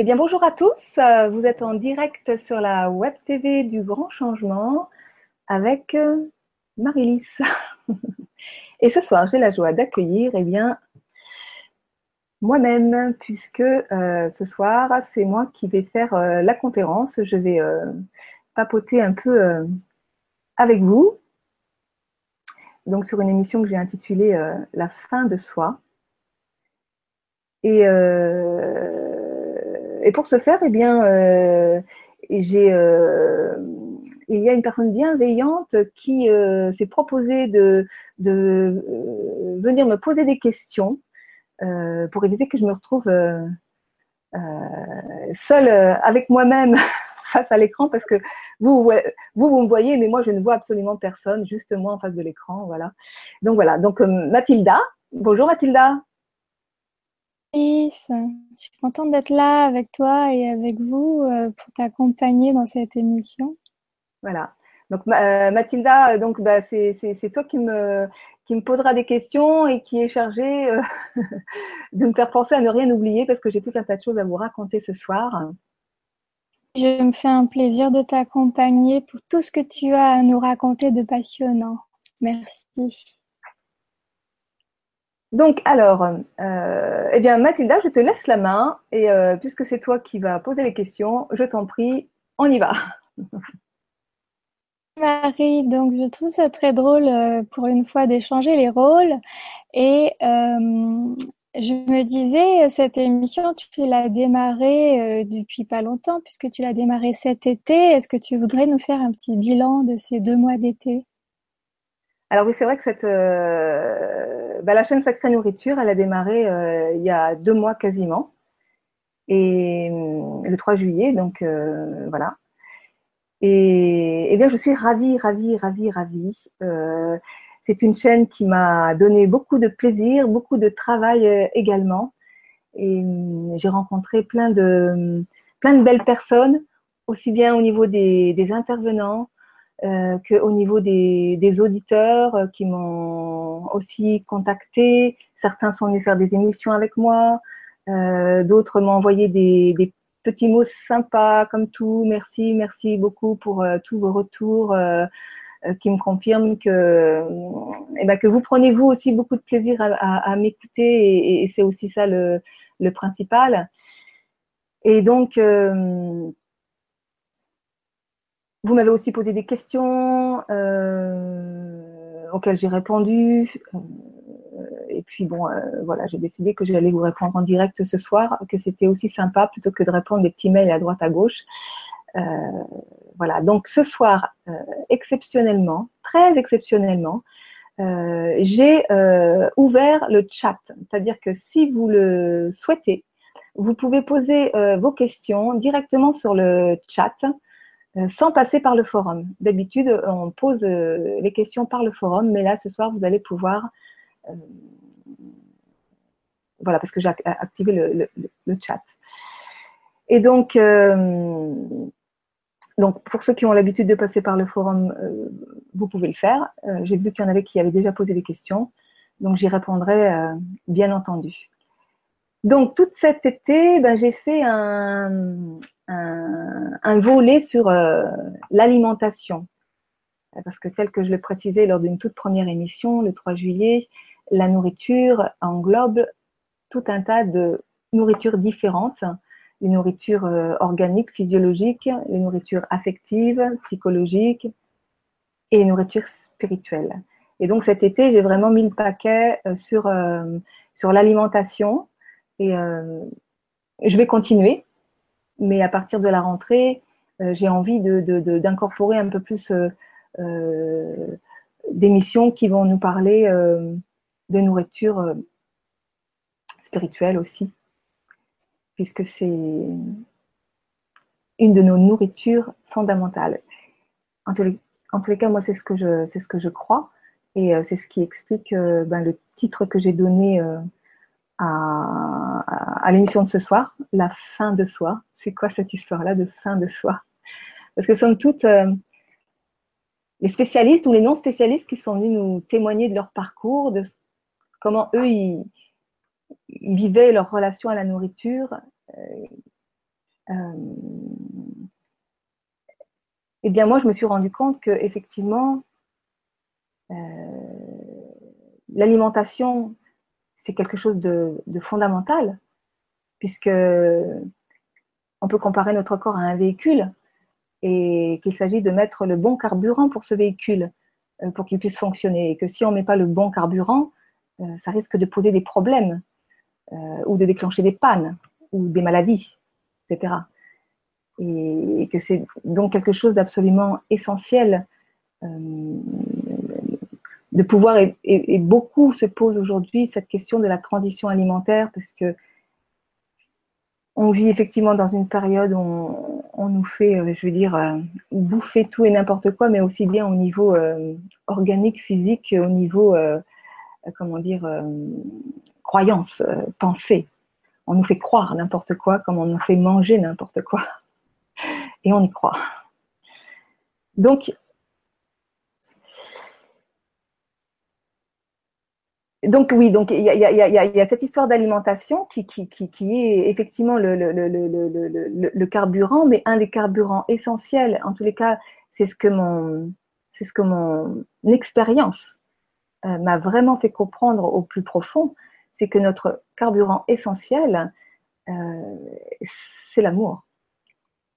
Eh bien, bonjour à tous. Euh, vous êtes en direct sur la web TV du Grand Changement avec euh, Marie-Lys. Et ce soir, j'ai la joie d'accueillir, eh bien, moi-même, puisque euh, ce soir, c'est moi qui vais faire la conférence. Je vais papoter un peu avec vous. Donc, sur une émission que j'ai intitulée La fin de soi. Et et pour ce faire, eh bien, euh, euh, il y a une personne bienveillante qui euh, s'est proposée de, de venir me poser des questions pour éviter que je me retrouve seule avec moi-même face à l'écran parce que vous, vous, vous me voyez, mais moi, je ne vois absolument personne, juste moi en face de l'écran. Voilà. Donc voilà. Donc Mathilda. Bonjour Mathilda. Je suis contente d'être là avec toi et avec vous euh, pour t'accompagner dans cette émission. Voilà. Donc euh, Mathilda, donc bah, c'est toi qui me qui me posera des questions et qui est chargée euh, de me faire penser à ne rien oublier parce que j'ai tout un tas de choses à vous raconter ce soir. Je me fais un plaisir de t'accompagner pour tout ce que tu as à nous raconter de passionnant. Merci. Donc, alors, euh, eh bien, Mathilda, je te laisse la main et euh, puisque c'est toi qui vas poser les questions, je t'en prie, on y va. Marie, donc je trouve ça très drôle euh, pour une fois d'échanger les rôles et je me disais, cette émission, tu l'as démarrée depuis pas longtemps puisque tu l'as démarrée cet été. Est-ce que tu voudrais nous faire un petit bilan de ces deux mois d'été? Alors oui, c'est vrai que cette, euh, bah, la chaîne Sacrée Nourriture, elle a démarré euh, il y a deux mois quasiment, et euh, le 3 juillet, donc voilà. Et, eh bien, je suis ravie, ravie, ravie, ravie. c'est une chaîne qui m'a donné beaucoup de plaisir, beaucoup de travail également. Et j'ai rencontré plein de, plein de belles personnes, aussi bien au niveau des intervenants, euh, qu'au niveau des, auditeurs euh, qui m'ont aussi contacté. Certains sont venus faire des émissions avec moi, euh, d'autres m'ont envoyé des, petits mots sympas comme tout. Merci, merci beaucoup pour tous vos retours qui me confirment que, eh ben, que vous prenez vous aussi beaucoup de plaisir à, m'écouter et, et c'est aussi ça le, le, principal. Et donc, vous m'avez aussi posé des questions euh, auxquelles j'ai répondu. Euh, et puis bon, euh, voilà, j'ai décidé que j'allais vous répondre en direct ce soir, que c'était aussi sympa plutôt que de répondre des petits mails à droite à gauche. Voilà, donc ce soir, exceptionnellement, très exceptionnellement, j'ai ouvert le chat. C'est-à-dire que si vous le souhaitez, vous pouvez poser vos questions directement sur le chat. Euh, sans passer par le forum. D'habitude, on pose euh, les questions par le forum, mais là, ce soir, vous allez pouvoir... Euh, voilà, parce que j'ai activé le, chat. Et donc, donc, pour ceux qui ont l'habitude de passer par le forum, vous pouvez le faire. j'ai vu qu'il y en avait qui avaient déjà posé des questions, donc j'y répondrai bien entendu. Donc, tout cet été, ben, j'ai fait un, volet sur euh, l'alimentation. Parce que tel que je le précisais lors d'une toute première émission, le 3 juillet, la nourriture englobe tout un tas de nourritures différentes, les nourritures euh, organiques, physiologiques, les nourritures affectives, psychologiques et les nourritures spirituelles. Et donc cet été, j'ai vraiment mis le paquet euh, sur l'alimentation et je vais continuer. Mais à partir de la rentrée, euh, j'ai envie d'incorporer de, de, un peu plus euh, euh, d'émissions qui vont nous parler de nourriture spirituelle aussi, puisque c'est une de nos nourritures fondamentales. En tous les, cas, moi, c'est ce que je, ce que je crois, et c'est ce qui explique ben, le titre que j'ai donné à, l'émission de ce soir, la fin de soi. C'est quoi cette histoire-là de fin de soi? Parce que somme toutes euh, les spécialistes ou les non-spécialistes qui sont venus nous témoigner de leur parcours, de comment eux, ils, vivaient leur relation à la nourriture, euh, eh bien moi, je me suis rendu compte que effectivement, l'alimentation, c'est quelque chose de, fondamental, puisque on peut comparer notre corps à un véhicule et qu'il s'agit de mettre le bon carburant pour ce véhicule, euh, pour qu'il puisse fonctionner. Et que si on ne met pas le bon carburant, euh, ça risque de poser des problèmes euh, ou de déclencher des pannes ou des maladies, etc. Et, que c'est donc quelque chose d'absolument essentiel de pouvoir, et, beaucoup se posent aujourd'hui cette question de la transition alimentaire parce que on vit effectivement dans une période où on, nous fait, euh, je veux dire, euh, bouffer tout et n'importe quoi, mais aussi bien au niveau euh, organique, physique, au niveau, comment dire, croyance, pensée. On nous fait croire n'importe quoi comme on nous fait manger n'importe quoi. Et on y croit. Donc, donc oui, donc il y a, cette histoire d'alimentation qui, est effectivement le, carburant, mais un des carburants essentiels. En tous les cas, c'est ce que mon, expérience euh, m'a vraiment fait comprendre au plus profond, c'est que notre carburant essentiel, euh, c'est l'amour.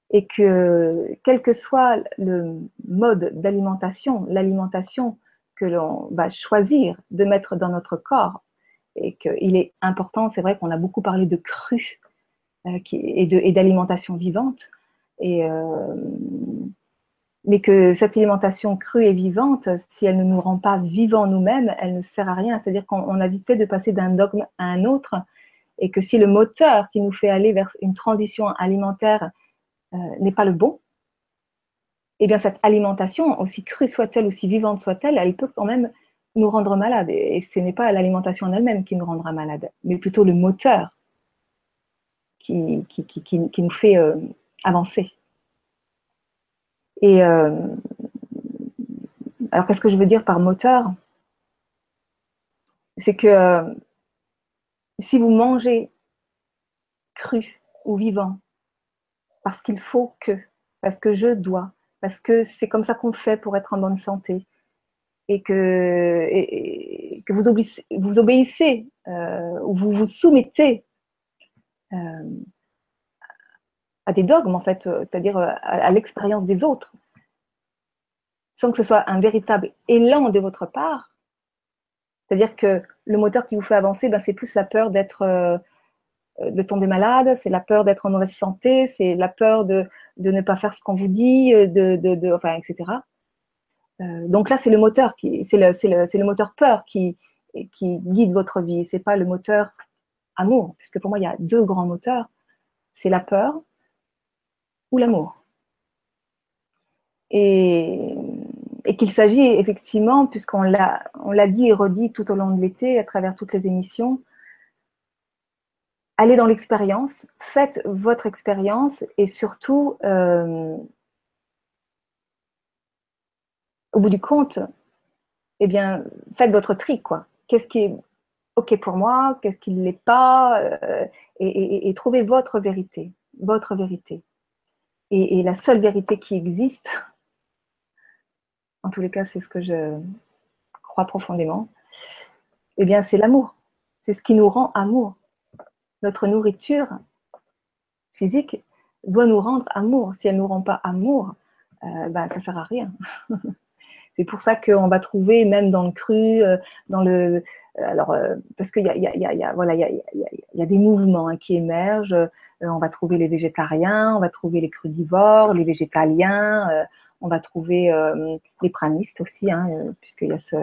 Et que quel que soit le mode d'alimentation, l'alimentation que l'on va choisir de mettre dans notre corps et qu'il est important, c'est vrai qu'on a beaucoup parlé de cru euh, et d'alimentation vivante, et, euh, mais que cette alimentation crue et vivante, si elle ne nous rend pas vivants nous-mêmes, elle ne sert à rien. C'est-à-dire qu'on a vite fait de passer d'un dogme à un autre, et que si le moteur qui nous fait aller vers une transition alimentaire euh, n'est pas le bon, eh bien cette alimentation, aussi crue soit-elle, aussi vivante soit-elle, elle peut quand même nous rendre malades. Et ce n'est pas l'alimentation en elle-même qui nous rendra malade, mais plutôt le moteur qui, qui, nous fait euh, avancer. Et euh, alors qu'est-ce que je veux dire par moteur? C'est que euh, si vous mangez cru ou vivant, parce qu'il faut que, parce que je dois, parce que c'est comme ça qu'on fait pour être en bonne santé. Et que, vous, obéissez, vous euh, ou vous soumettez euh, à des dogmes, en fait, c'est-à-dire à, l'expérience des autres, sans que ce soit un véritable élan de votre part. C'est-à-dire que le moteur qui vous fait avancer, ben, c'est plus la peur d'être euh, euh, de tomber malade, c'est la peur d'être en mauvaise santé, c'est la peur de, de, ne pas faire ce qu'on vous dit, euh, de, de, de enfin, etc. Euh, donc là, c'est le moteur qui, c'est le, le, le, moteur peur qui, qui guide votre vie. C'est pas le moteur amour, puisque pour moi, il y a deux grands moteurs. C'est la peur ou l'amour. Et, et qu'il s'agit effectivement, puisqu'on l'a, on l'a dit et redit tout au long de l'été, à travers toutes les émissions, allez dans l'expérience, faites votre expérience et surtout, euh, au bout du compte, eh bien, faites votre tri, quoi. Qu'est-ce qui est OK pour moi, qu'est-ce qui ne l'est pas, euh, et, trouvez votre vérité, votre vérité. Et, et, la seule vérité qui existe, en tous les cas, c'est ce que je crois profondément, eh bien, c'est l'amour. C'est ce qui nous rend amour notre nourriture physique doit nous rendre amour. Si elle ne nous rend pas amour, euh, ben, ça ne sert à rien. c'est pour ça qu'on va trouver, même dans le cru, euh, dans le. Euh, alors, parce qu'il y a, voilà, y a des mouvements hein, qui émergent. on va trouver les végétariens, on va trouver les crudivores, les végétaliens, on va trouver les pranistes aussi, hein, puisqu'il y a ce,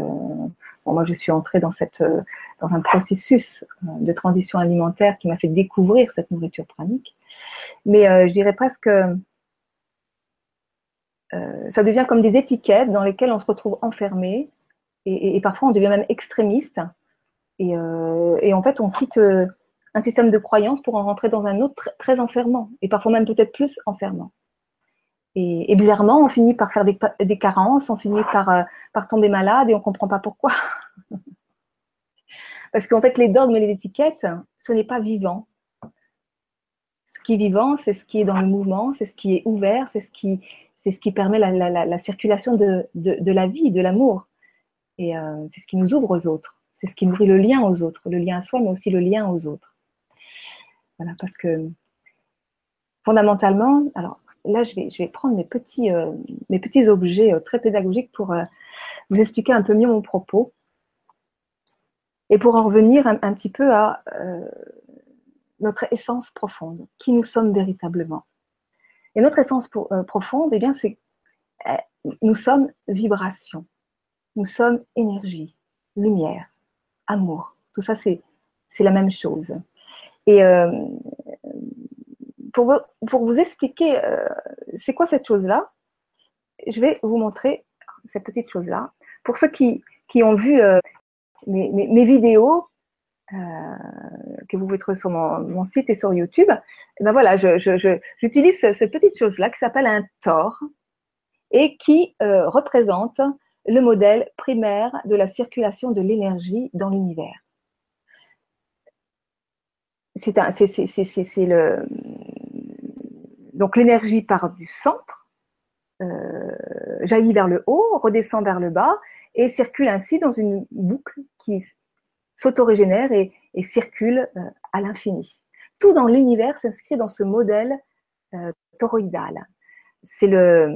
moi, je suis entrée dans, cette, euh, dans un processus euh, de transition alimentaire qui m'a fait découvrir cette nourriture pranique. Mais euh, je dirais presque que ça devient comme des étiquettes dans lesquelles on se retrouve enfermé et, parfois on devient même extrémiste. Et, en fait, on quitte un système de croyance pour en rentrer dans un autre très enfermant et parfois même peut-être plus enfermant. Et, bizarrement, on finit par faire des, carences, on finit par, euh, par tomber malade et on ne comprend pas pourquoi. Parce qu'en fait, les dogmes et les étiquettes, ce n'est pas vivant. ce qui est vivant, c'est ce qui est dans le mouvement, c'est ce qui est ouvert, c'est ce qui, c'est ce qui permet la, circulation de, la vie, de l'amour. Et euh, c'est ce qui nous ouvre aux autres. C'est ce qui nourrit le lien aux autres, le lien à soi, mais aussi le lien aux autres. Voilà, parce que fondamentalement, alors là, je vais, prendre mes petits, euh, mes petits objets euh, très pédagogiques pour vous expliquer un peu mieux mon propos et pour en revenir un, petit peu à notre essence profonde, qui nous sommes véritablement. Et notre essence euh, profonde, eh bien, c'est euh, nous sommes vibration, nous sommes énergie, lumière, amour. Tout ça, c'est la même chose. Et euh, pour, vous, expliquer c'est quoi cette chose-là, je vais vous montrer cette petite chose-là. Pour ceux qui, qui ont vu mes, mes, vidéos, euh, que vous pouvez trouver sur mon, site et sur YouTube, eh ben voilà, j'utilise cette petite chose-là qui s'appelle un tor et qui euh, représente le modèle primaire de la circulation de l'énergie dans l'univers. C'est le donc l'énergie part du centre, euh, jaillit vers le haut, redescend vers le bas et circule ainsi dans une boucle qui s'autorégénère et, circule euh, à l'infini. Tout dans l'univers s'inscrit dans ce modèle euh, toroïdal. C'est le,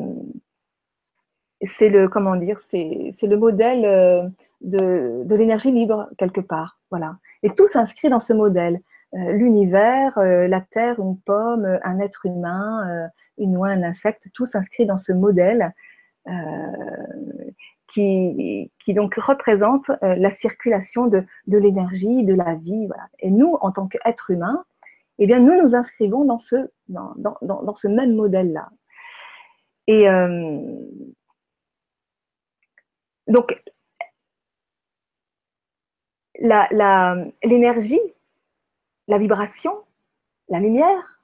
c'est le, comment dire, c'est, le modèle de, de l'énergie libre quelque part, voilà. Et tout s'inscrit dans ce modèle. L'univers, la terre, une pomme, un être humain, une oie, un insecte, tout s'inscrit dans ce modèle qui, qui donc représente euh, la circulation de, de l'énergie, de la vie. Et nous, en tant qu'êtres humains, eh bien, nous nous inscrivons dans ce, dans, dans, dans ce même modèle-là. Et euh, donc, l'énergie, vibration, la lumière,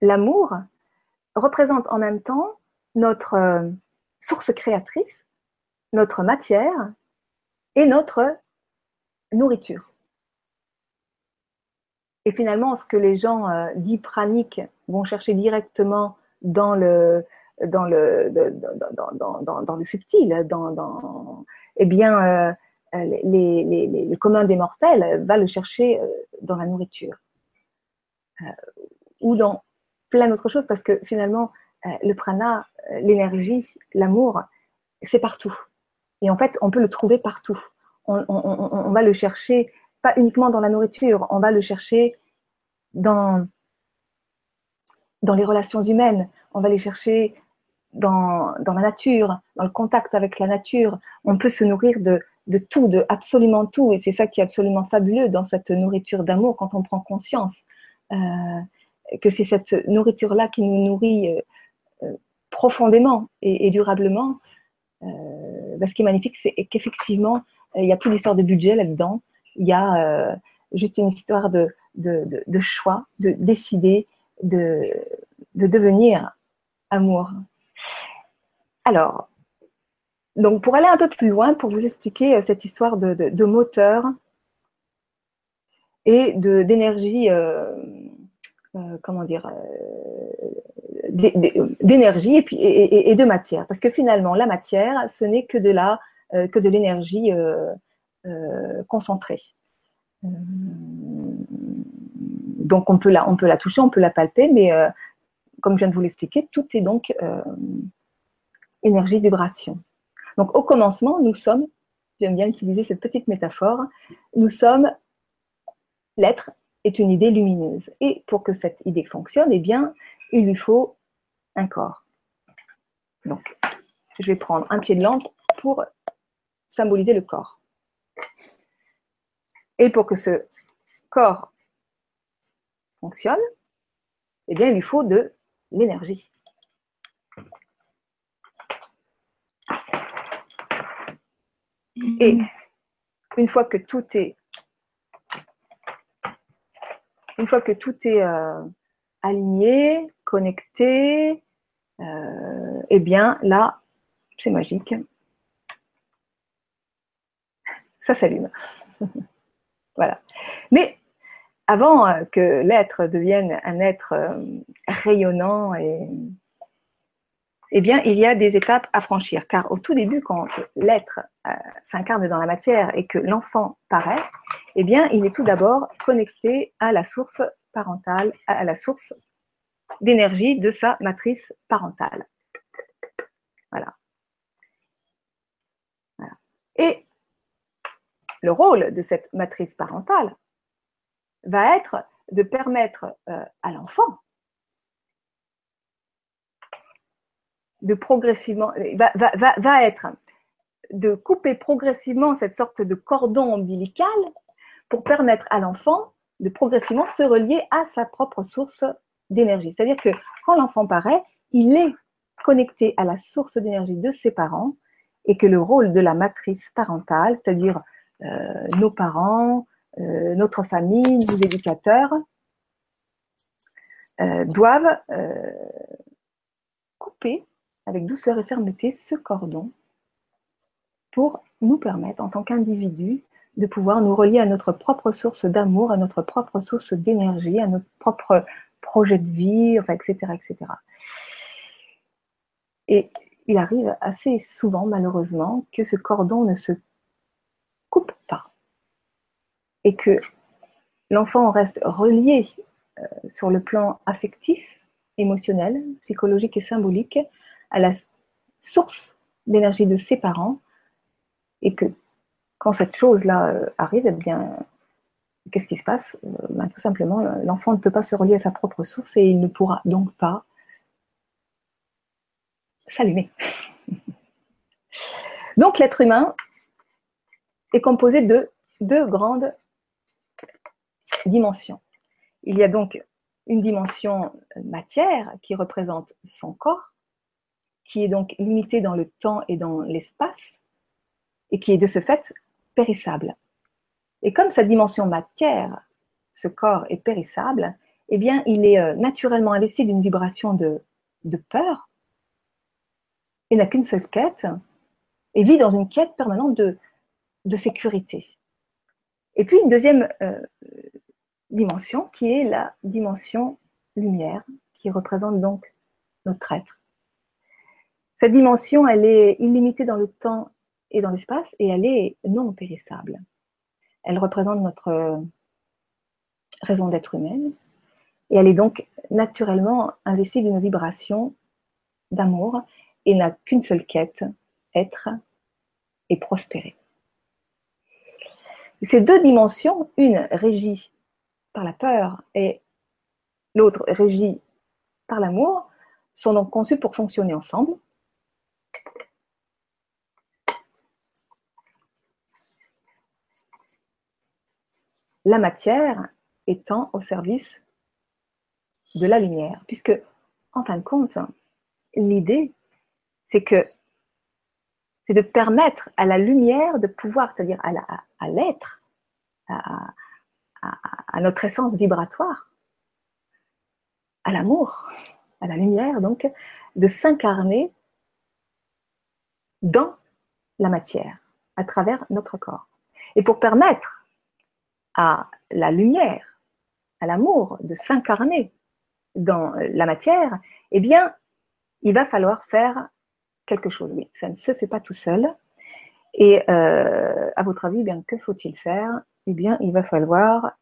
l'amour représentent en même temps notre euh, source créatrice notre matière et notre nourriture. Et finalement, ce que les gens euh, dits praniques vont chercher directement dans le, subtil, eh bien, euh, les, les, le commun des mortels va le chercher euh, dans la nourriture ou dans plein d'autres choses, parce que finalement, le prana, l'énergie, l'amour, c'est partout. Et en fait, on peut le trouver partout. On, va le chercher pas uniquement dans la nourriture, on va le chercher dans, dans les relations humaines, on va les chercher dans, dans, la nature, dans le contact avec la nature. On peut se nourrir de, de tout, de absolument tout. Et c'est ça qui est absolument fabuleux dans cette nourriture d'amour quand on prend conscience euh, que c'est cette nourriture-là qui nous nourrit euh, euh, profondément et, durablement. Bah, ce qui est magnifique, c'est qu'effectivement, il n'y a plus d'histoire de budget là-dedans. Il y a juste une histoire de, choix, de décider de, de devenir amour. Alors, donc pour aller un peu plus loin, pour vous expliquer cette histoire de, moteur et d'énergie, euh, comment dire, d'énergie et, de matière. Parce que finalement, la matière, ce n'est que de euh, l'énergie euh, euh, concentrée. donc on peut, la, on peut la toucher, on peut la palper, mais comme je viens de vous l'expliquer, tout est donc énergie, vibration. Donc au commencement, nous sommes, j'aime bien utiliser cette petite métaphore, nous sommes, l'être est une idée lumineuse. Et pour que cette idée fonctionne, eh bien, il lui faut un corps. Donc, je vais prendre un pied de lampe pour symboliser le corps. Et pour que ce corps fonctionne, eh bien, il lui faut de l'énergie. Et une fois que tout est une fois que tout est euh, aligné, connecté, euh, eh bien là, c'est magique. Ça s'allume. voilà. Mais avant euh, que l'être devienne un être rayonnant et eh bien, il y a des étapes à franchir. Car au tout début, quand l'être s'incarne dans la matière et que l'enfant paraît, eh bien, il est tout d'abord connecté à la source parentale, à la source d'énergie de sa matrice parentale. Voilà. Et le rôle de cette matrice parentale va être de permettre euh, à l'enfant de progressivement, va, être de couper progressivement cette sorte de cordon ombilical pour permettre à l'enfant de progressivement se relier à sa propre source d'énergie. C'est-à-dire que quand l'enfant paraît, il est connecté à la source d'énergie de ses parents et que le rôle de la matrice parentale, c'est-à-dire euh, nos parents, euh, notre famille, nos éducateurs, euh, doivent couper avec douceur et fermeté ce cordon pour nous permettre, en tant qu'individus, de pouvoir nous relier à notre propre source d'amour, à notre propre source d'énergie, à notre propre projet de vie, etc., etc. Et il arrive assez souvent, malheureusement, que ce cordon ne se coupe pas et que l'enfant reste relié euh, sur le plan affectif, émotionnel, psychologique et symbolique à la source d'énergie de ses parents et que quand cette chose-là euh, arrive, eh bien, qu'est-ce qui se passe? Euh, ben, Tout simplement, l'enfant ne peut pas se relier à sa propre source et il ne pourra donc pas s'allumer. donc l'être humain est composé de deux grandes dimensions. Il y a donc une dimension matière qui représente son corps, qui est donc limitée dans le temps et dans l'espace, et qui est de ce fait périssable. Et comme sa dimension matière, ce corps est périssable, eh bien, il est euh, naturellement investi d'une vibration de, peur et n'a qu'une seule quête et vit dans une quête permanente de, sécurité. Et puis une deuxième euh, dimension qui est la dimension lumière, qui représente donc notre être. Cette dimension, elle est illimitée dans le temps et dans l'espace et elle est non périssable. Elle représente notre euh, raison d'être humaine et elle est donc naturellement investie d'une vibration d'amour et n'a qu'une seule quête, être et prospérer. Ces deux dimensions, une régie par la peur et l'autre régie par l'amour, sont donc conçues pour fonctionner ensemble la matière étant au service de la lumière. Puisque, en fin de compte, l'idée, c'est que c'est de permettre à la lumière de pouvoir, c'est-à-dire à l'être, à, à, notre essence vibratoire, à l'amour, à la lumière, donc, de s'incarner dans la matière, à travers notre corps. Et pour permettre à la lumière, à l'amour, de s'incarner dans la matière, eh bien, il va falloir faire quelque chose. Ça ne se fait pas tout seul. Et euh, à votre avis, eh bien, que faut-il faire? Eh bien, il va falloir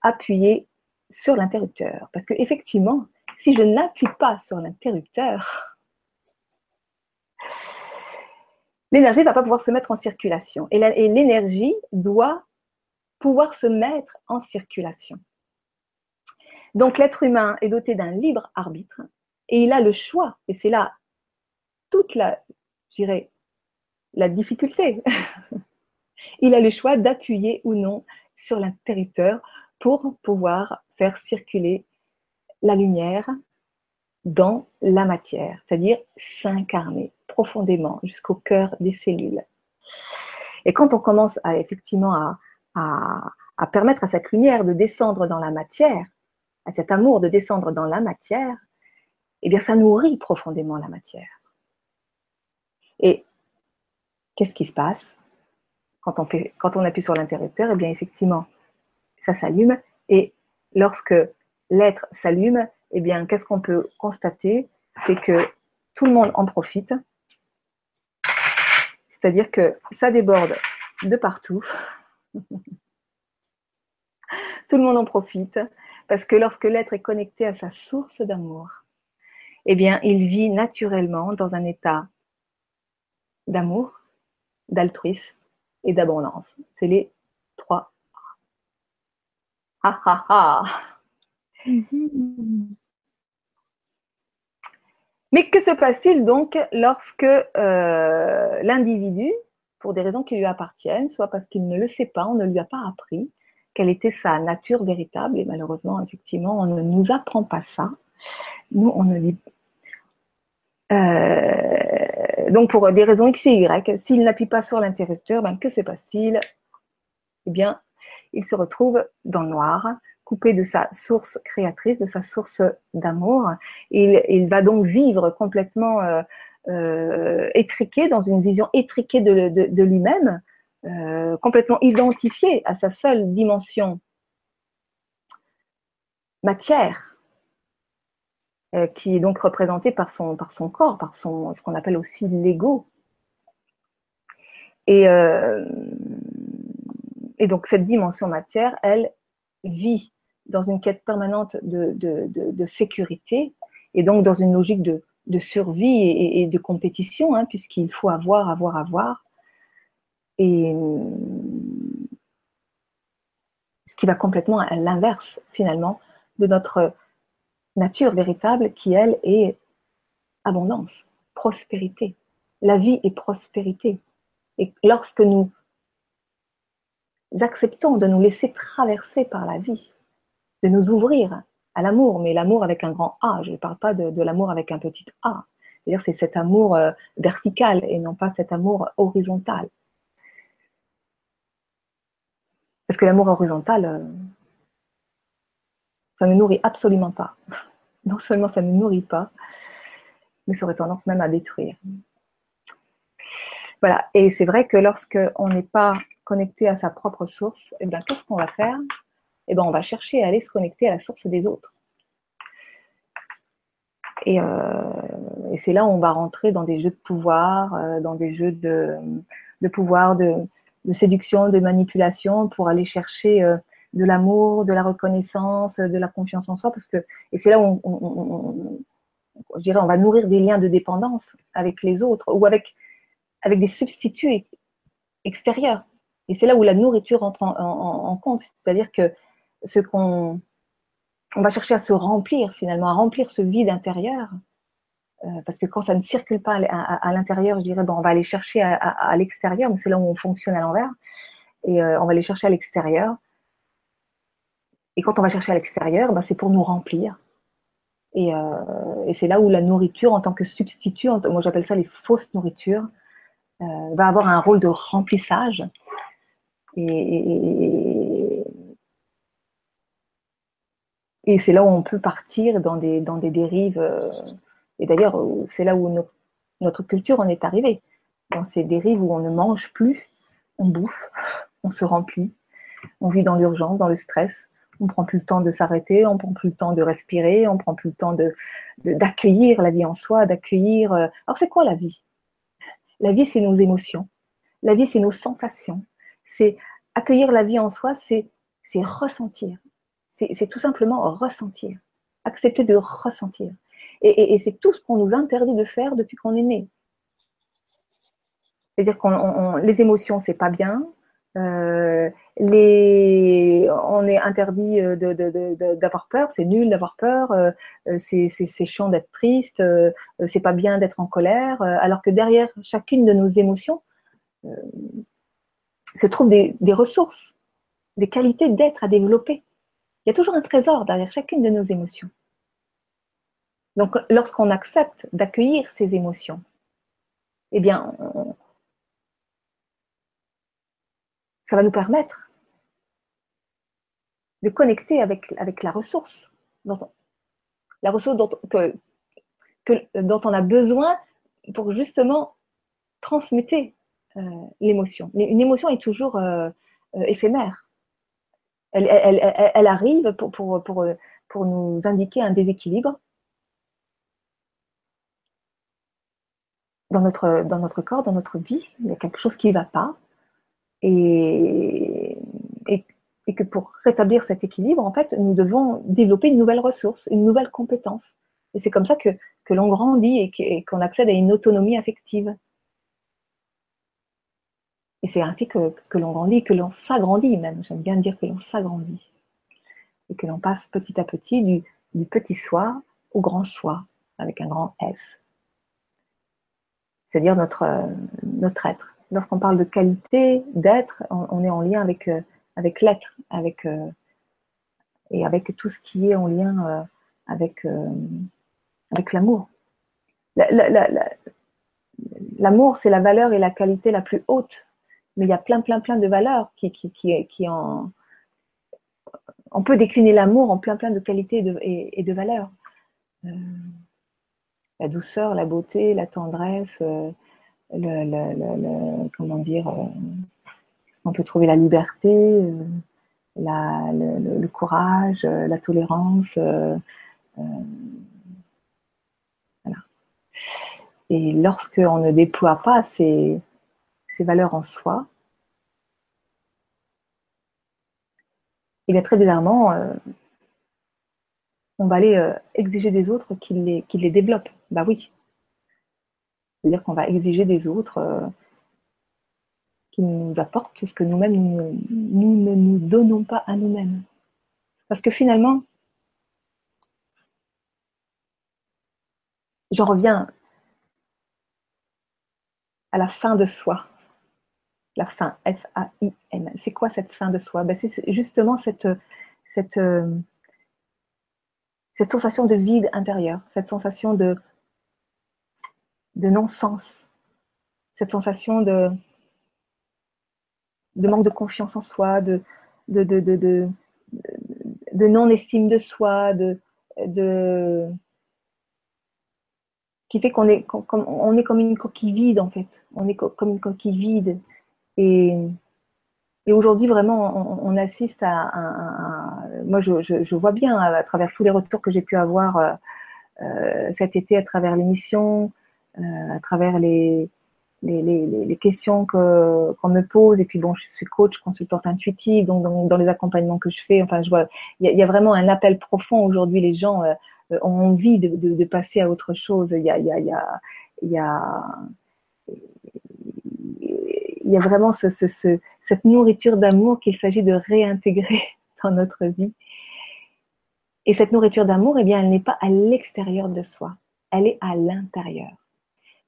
appuyer sur l'interrupteur. Parce que effectivement, si je n'appuie pas sur l'interrupteur, l'énergie ne va pas pouvoir se mettre en circulation. Et l'énergie doit pouvoir se mettre en circulation. Donc l'être humain est doté d'un libre arbitre et il a le choix, et c'est là toute la, dirais, la difficulté. il a le choix d'appuyer ou non sur l'interrupteur pour pouvoir faire circuler la lumière dans la matière, c'est-à-dire s'incarner profondément jusqu'au cœur des cellules. Et quand on commence à effectivement à, à, permettre à cette lumière de descendre dans la matière, à cet amour de descendre dans la matière, eh bien, ça nourrit profondément la matière. Et qu'est-ce qui se passe quand on, quand on appuie sur l'interrupteur? Eh bien, effectivement, ça s'allume. Et lorsque l'être s'allume, eh bien, qu'est-ce qu'on peut constater? C'est que tout le monde en profite. C'est-à-dire que ça déborde de partout. tout le monde en profite. Parce que lorsque l'être est connecté à sa source d'amour, eh bien, il vit naturellement dans un état d'amour, d'altruisme et d'abondance. C'est les trois. Ha ha ha. Mm-hmm. Mais que se passe-t-il donc lorsque euh, l'individu, pour des raisons qui lui appartiennent, soit parce qu'il ne le sait pas, on ne lui a pas appris quelle était sa nature véritable, et malheureusement, effectivement, on ne nous apprend pas ça. Nous, on ne dit. Euh, donc, pour des raisons X et Y, s'il n'appuie pas sur l'interrupteur, ben, que se passe-t-il? Eh bien, il se retrouve dans le noir, coupé de sa source créatrice, de sa source d'amour. Il, il, va donc vivre complètement euh, étriqué, dans une vision étriquée de, lui-même, euh, complètement identifié à sa seule dimension matière, euh, qui est donc représentée par son, par son corps, par son, ce qu'on appelle aussi l'ego. Euh, et donc cette dimension matière, elle vit dans une quête permanente de, sécurité et donc dans une logique de, survie et, de compétition, hein, puisqu'il faut avoir, avoir, avoir. Et ce qui va complètement à l'inverse, finalement, de notre nature véritable qui, elle, est abondance, prospérité. La vie est prospérité. Et lorsque nous acceptons de nous laisser traverser par la vie, de nous ouvrir à l'amour, mais l'amour avec un grand A. Je ne parle pas de, l'amour avec un petit A. C'est-à-dire c'est cet amour euh, vertical et non pas cet amour horizontal. Parce que l'amour horizontal, euh, ça ne nourrit absolument pas. Non seulement ça ne nourrit pas, mais ça aurait tendance même à détruire. Voilà, et c'est vrai que lorsque on n'est pas connecté à sa propre source, eh qu'est-ce qu'on va faire? Eh ben, on va chercher à aller se connecter à la source des autres. Et, euh, c'est là où on va rentrer dans des jeux de pouvoir, euh, dans des jeux de, pouvoir, de, séduction, de manipulation pour aller chercher euh, de l'amour, de la reconnaissance, de la confiance en soi. Parce que, et c'est là où on, je dirais, on va nourrir des liens de dépendance avec les autres ou avec, avec des substituts extérieurs. Et c'est là où la nourriture entre en compte. C'est-à-dire que ce qu'on on va chercher à se remplir finalement, à remplir ce vide intérieur. Euh, parce que quand ça ne circule pas à, l'intérieur, je dirais, bon, on va aller chercher à, l'extérieur, mais c'est là où on fonctionne à l'envers. Et euh, on va aller chercher à l'extérieur. Et quand on va chercher à l'extérieur, ben, c'est pour nous remplir. Et, euh, et c'est là où la nourriture, en tant que substitut, moi j'appelle ça les fausses nourritures, va avoir un rôle de remplissage. et c'est là où on peut partir dans des, dans des dérives. Euh, et d'ailleurs, euh, c'est là où notre culture en est arrivée. Dans ces dérives où on ne mange plus, on bouffe, on se remplit, on vit dans l'urgence, dans le stress. On prend plus le temps de s'arrêter, on prend plus le temps de respirer, on prend plus le temps de, d'accueillir la vie en soi, d'accueillir. Euh, alors c'est quoi la vie? La vie, c'est nos émotions. La vie, c'est nos sensations. C'est accueillir la vie en soi, c'est ressentir c'est tout simplement ressentir, accepter de ressentir. Et, c'est tout ce qu'on nous interdit de faire depuis qu'on est né. C'est-à-dire que les émotions, c'est pas bien. Euh, on est interdit euh, d'avoir peur, c'est nul d'avoir peur, euh, c'est chiant d'être triste, c'est pas bien d'être en colère, alors que derrière chacune de nos émotions se trouvent des ressources, des qualités d'être à développer. Il y a toujours un trésor derrière chacune de nos émotions. Donc, lorsqu'on accepte d'accueillir ces émotions, eh bien, ça va nous permettre de connecter avec, avec la ressource, dont la ressource dont, dont on a besoin pour justement transmettre euh, l'émotion. Une émotion est toujours euh, euh, éphémère. Elle, arrive pour, pour, pour, pour nous indiquer un déséquilibre dans notre, dans notre corps, dans notre vie. Il y a quelque chose qui ne va pas. Et, et, et, que pour rétablir cet équilibre, en fait, nous devons développer une nouvelle ressource, une nouvelle compétence. Et c'est comme ça que, que l'on grandit et qu'on accède à une autonomie affective. Et c'est ainsi que, l'on grandit, que l'on s'agrandit même. J'aime bien dire que l'on s'agrandit. Et que l'on passe petit à petit du, petit soi au grand soi, avec un grand S. C'est-à-dire notre, notre être. Lorsqu'on parle de qualité, d'être, on, est en lien avec, euh, avec l'être, avec, euh, et avec tout ce qui est en lien euh, avec, avec l'amour. L'amour, c'est la valeur et la qualité la plus haute mais il y a plein, plein, plein de valeurs qui, qui, qui, qui en... On peut décliner l'amour en plein, plein de qualités et de, valeurs. Euh, la douceur, la beauté, la tendresse, euh, le, comment dire, euh, on peut trouver la liberté, euh, le, courage, la tolérance. voilà. Et lorsqu'on ne déploie pas ces, valeurs en soi, et bien très bizarrement, euh, on va aller euh, exiger des autres qu'ils les, les développent. Bah oui. C'est-à-dire qu'on va exiger des autres euh, qui nous apportent ce que nous-mêmes, nous, nous, ne nous donnons pas à nous-mêmes. Parce que finalement, j'en reviens à la fin de soi la fin, F-A-I-N. C'est quoi cette fin de soi? Ben, C'est justement euh, cette sensation de vide intérieur, cette sensation de, non-sens, cette sensation de, manque de confiance en soi, de, non-estime de soi, qui fait qu'on est, on est comme une coquille vide en fait. On est comme une coquille vide. Et, aujourd'hui, vraiment, on, assiste à un. moi, je, vois bien à, travers tous les retours que j'ai pu avoir euh, euh cet été, à travers l'émission, euh, à travers les, les, les, questions qu'on me pose. Et puis, bon, je suis coach, consultante intuitive, donc dans, les accompagnements que je fais, enfin, je vois, il y, a vraiment un appel profond aujourd'hui. Les gens ont envie de, passer à autre chose. Il y a, y a, y a, y a il y a vraiment cette nourriture d'amour qu'il s'agit de réintégrer dans notre vie. Et cette nourriture d'amour, eh bien, elle n'est pas à l'extérieur de soi, elle est à l'intérieur.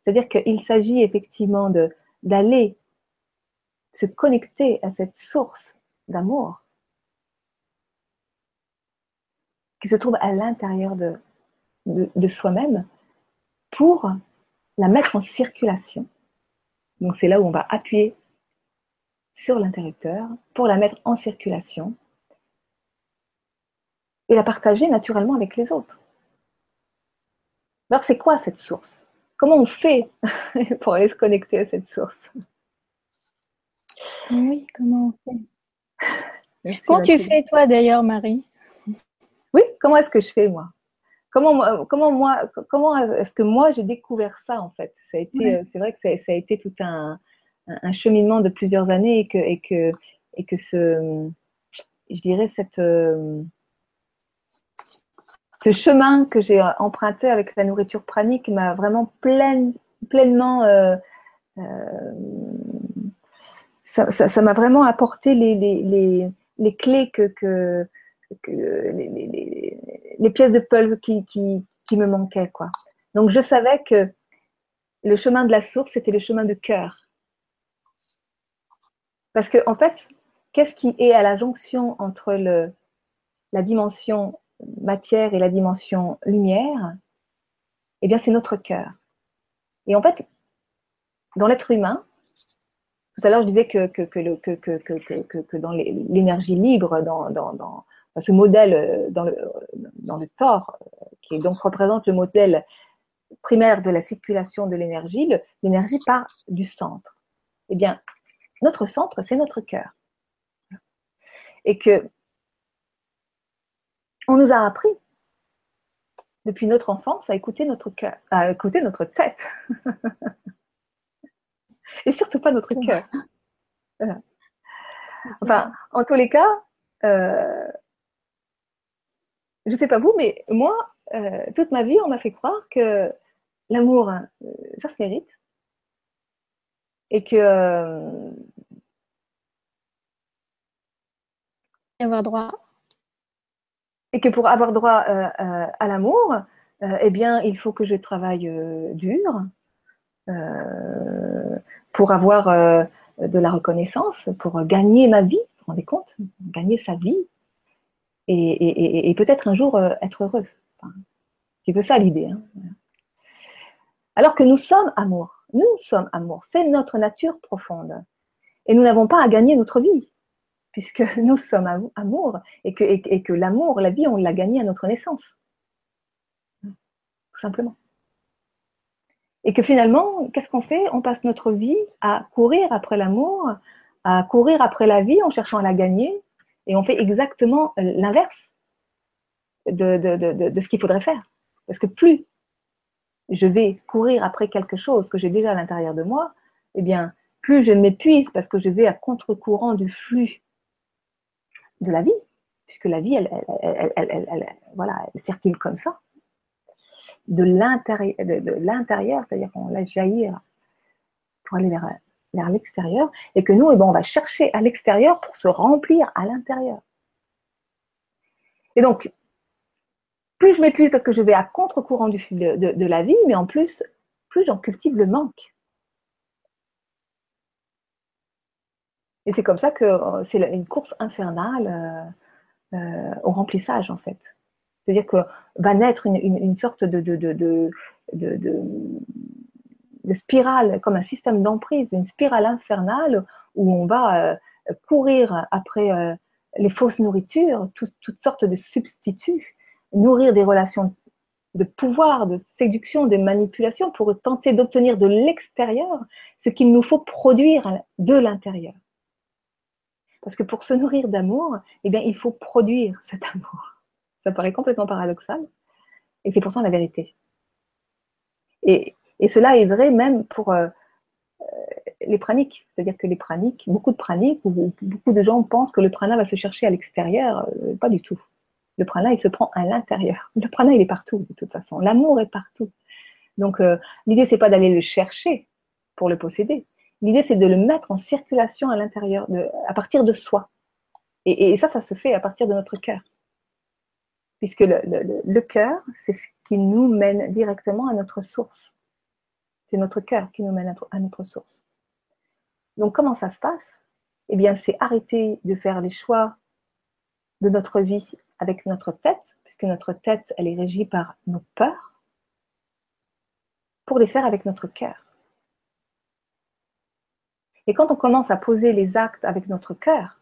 C'est-à-dire qu'il s'agit effectivement d'aller se connecter à cette source d'amour qui se trouve à l'intérieur de, de soi-même pour la mettre en circulation donc c'est là où on va appuyer sur l'interrupteur pour la mettre en circulation et la partager naturellement avec les autres. Alors c'est quoi cette source? Comment on fait pour aller se connecter à cette source? Oui, comment on fait? Comment tu fais toi d'ailleurs, Marie? Oui, comment est-ce que je fais moi? Comment, comment moi, comment est-ce que moi j'ai découvert ça en fait? Ça a été, c'est vrai que ça, a été tout un, un, cheminement de plusieurs années et que et que et que ce, je dirais cette ce chemin que j'ai emprunté avec la nourriture pranique m'a vraiment pleine, pleinement euh, euh, ça m'a vraiment apporté les, les, les, les clés que, que, que les, les pièces de puzzle qui, qui, me manquaient. Quoi. Donc je savais que le chemin de la source, c'était le chemin de cœur. Parce que en fait, qu'est-ce qui est à la jonction entre le, la dimension matière et la dimension lumière? Eh bien, c'est notre cœur. Et en fait, dans l'être humain, tout à l'heure, je disais que, que, que, que, que dans l'énergie libre, dans, dans, ce modèle euh, dans le, dans le euh, qui donc représente le modèle primaire de la circulation de l'énergie, l'énergie part du centre. Eh bien, notre centre, c'est notre cœur. Et que nous a appris depuis notre enfance à écouter notre cœur, à écouter notre tête. Et surtout pas notre cœur. Enfin, en tous les cas, euh, je ne sais pas vous, mais moi, euh, toute ma vie, on m'a fait croire que l'amour, euh, ça se mérite. Et que. avoir droit. Et que pour avoir droit à l'amour, eh bien, il faut que je travaille dur pour avoir de la reconnaissance, pour gagner ma vie, vous vous rendez compte? Gagner sa vie et, peut-être un jour euh, être heureux. C'est un ça l'idée. Hein. Alors que nous sommes amour. Nous sommes amour. C'est notre nature profonde. Et nous n'avons pas à gagner notre vie, puisque nous sommes amour et que, et que l'amour, la vie, on l'a gagné à notre naissance. Tout simplement. Et que finalement, qu'est-ce qu'on fait? On passe notre vie à courir après l'amour, à courir après la vie en cherchant à la gagner, et on fait exactement l'inverse de, de, ce qu'il faudrait faire. Parce que plus je vais courir après quelque chose que j'ai déjà à l'intérieur de moi, eh bien, plus je m'épuise parce que je vais à contre-courant du flux de la vie, puisque la vie, elle, elle, voilà, elle circule comme ça de l'intérieur, c'est-à-dire qu'on laisse jaillir pour aller vers, vers l'extérieur, et que nous, eh ben, on va chercher à l'extérieur pour se remplir à l'intérieur. Et donc, plus je m'épuise parce que je vais à contre-courant de, de, de, la vie, mais en plus, plus j'en cultive le manque. Et c'est comme ça que euh, c'est une course infernale euh, euh, au remplissage, en fait. C'est-à-dire que va naître une, sorte de, de, spirale, comme un système d'emprise, une spirale infernale où on va euh, courir après euh, les fausses nourritures, toutes sortes de substituts, nourrir des relations de pouvoir, de séduction, de manipulation pour tenter d'obtenir de l'extérieur ce qu'il nous faut produire de l'intérieur. Parce que pour se nourrir d'amour, eh bien, il faut produire cet amour. Ça paraît complètement paradoxal, et c'est pourtant la vérité. Et, cela est vrai même pour euh, euh, les praniques. C'est-à-dire que les praniques, beaucoup de praniques, ou beaucoup de gens pensent que le prana va se chercher à l'extérieur. Euh, pas du tout. Le prana, il se prend à l'intérieur. Le prana, il est partout, de toute façon. L'amour est partout. Donc, l'idée, c'est pas d'aller le chercher pour le posséder. L'idée, c'est de le mettre en circulation à l'intérieur, à partir de soi. et, ça, ça se fait à partir de notre cœur puisque le, cœur, c'est ce qui nous mène directement à notre source. C'est notre cœur qui nous mène à notre source. Donc comment ça se passe? Eh bien, c'est arrêter de faire les choix de notre vie avec notre tête, puisque notre tête, elle est régie par nos peurs, pour les faire avec notre cœur. Et quand on commence à poser les actes avec notre cœur,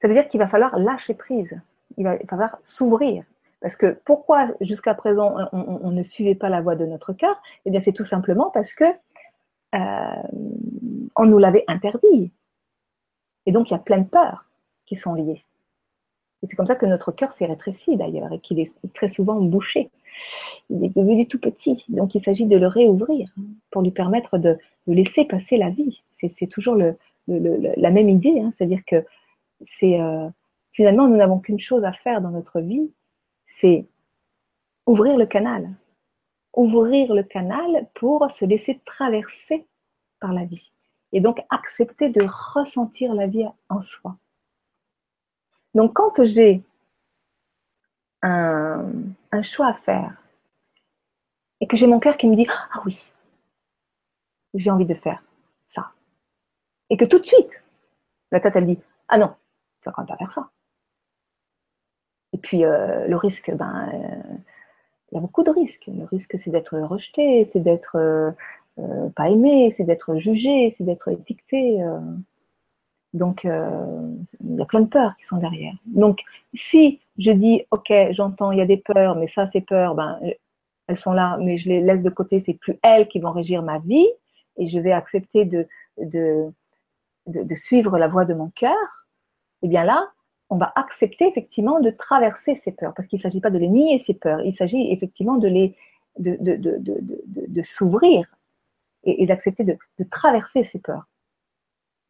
ça veut dire qu'il va falloir lâcher prise il va falloir s'ouvrir. Parce que pourquoi jusqu'à présent on, ne suivait pas la voie de notre cœur? Eh bien, c'est tout simplement parce que euh, on nous l'avait interdit. Et donc, il y a plein de peurs qui sont liées. Et c'est comme ça que notre cœur s'est rétréci d'ailleurs et qu'il est très souvent bouché. Il est devenu tout petit. Donc, il s'agit de le réouvrir pour lui permettre de, laisser passer la vie. C'est toujours la même idée. Hein. C'est-à-dire que. Euh, finalement, nous n'avons qu'une chose à faire dans notre vie, c'est ouvrir le canal. Ouvrir le canal pour se laisser traverser par la vie. Et donc accepter de ressentir la vie en soi. Donc quand j'ai un, choix à faire et que j'ai mon cœur qui me dit Ah oui, j'ai envie de faire ça. Et que tout de suite, la tête elle dit Ah non, tu vas quand même pas faire ça. Et puis euh, le risque, ben, euh, il y a beaucoup de risques. Le risque, c'est d'être rejeté, c'est d'être euh, pas aimé, c'est d'être jugé, c'est d'être étiqueté. Donc, il y a plein de peurs qui sont derrière. Donc, si je dis, OK, j'entends, il y a des peurs, mais ça, ces peurs, ben, elles sont là, mais je les laisse de côté, c'est plus elles qui vont régir ma vie, et je vais accepter de, de, de, de suivre la voie de mon cœur, eh bien là, on va accepter effectivement de traverser ces peurs, parce qu'il ne s'agit pas de les nier, ces peurs, il s'agit effectivement de les de, de, de, de s'ouvrir et, d'accepter de, traverser ces peurs.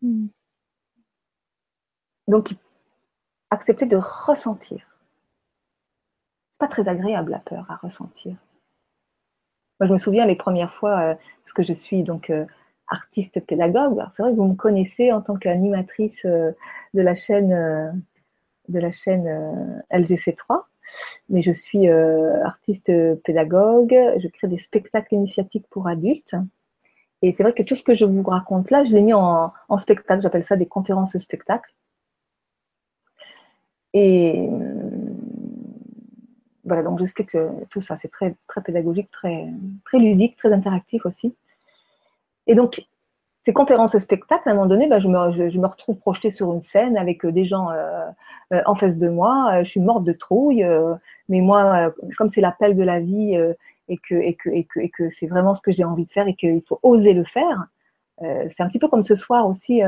Hmm. Donc, accepter de ressentir. C'est pas très agréable la peur à ressentir. Moi, je me souviens les premières fois, euh, parce que je suis donc euh, artiste pédagogue. C'est vrai que vous me connaissez en tant qu'animatrice euh, de la chaîne de la chaîne LGC3, mais je suis artiste pédagogue. Je crée des spectacles initiatiques pour adultes. Et c'est vrai que tout ce que je vous raconte là, je l'ai mis en, en spectacle. J'appelle ça des conférences spectacles. Et voilà, donc j'explique tout ça. C'est très, très pédagogique, très, très ludique, très interactif aussi. Et donc, ces conférences spectacles, à un moment donné, bah, je, me, je, me, retrouve projetée sur une scène avec euh, des gens euh, euh, en face de moi. Je suis morte de trouille, mais moi, comme c'est l'appel de la vie et que, et que, et que, et que c'est vraiment ce que j'ai envie de faire et qu'il faut oser le faire, c'est un petit peu comme ce soir aussi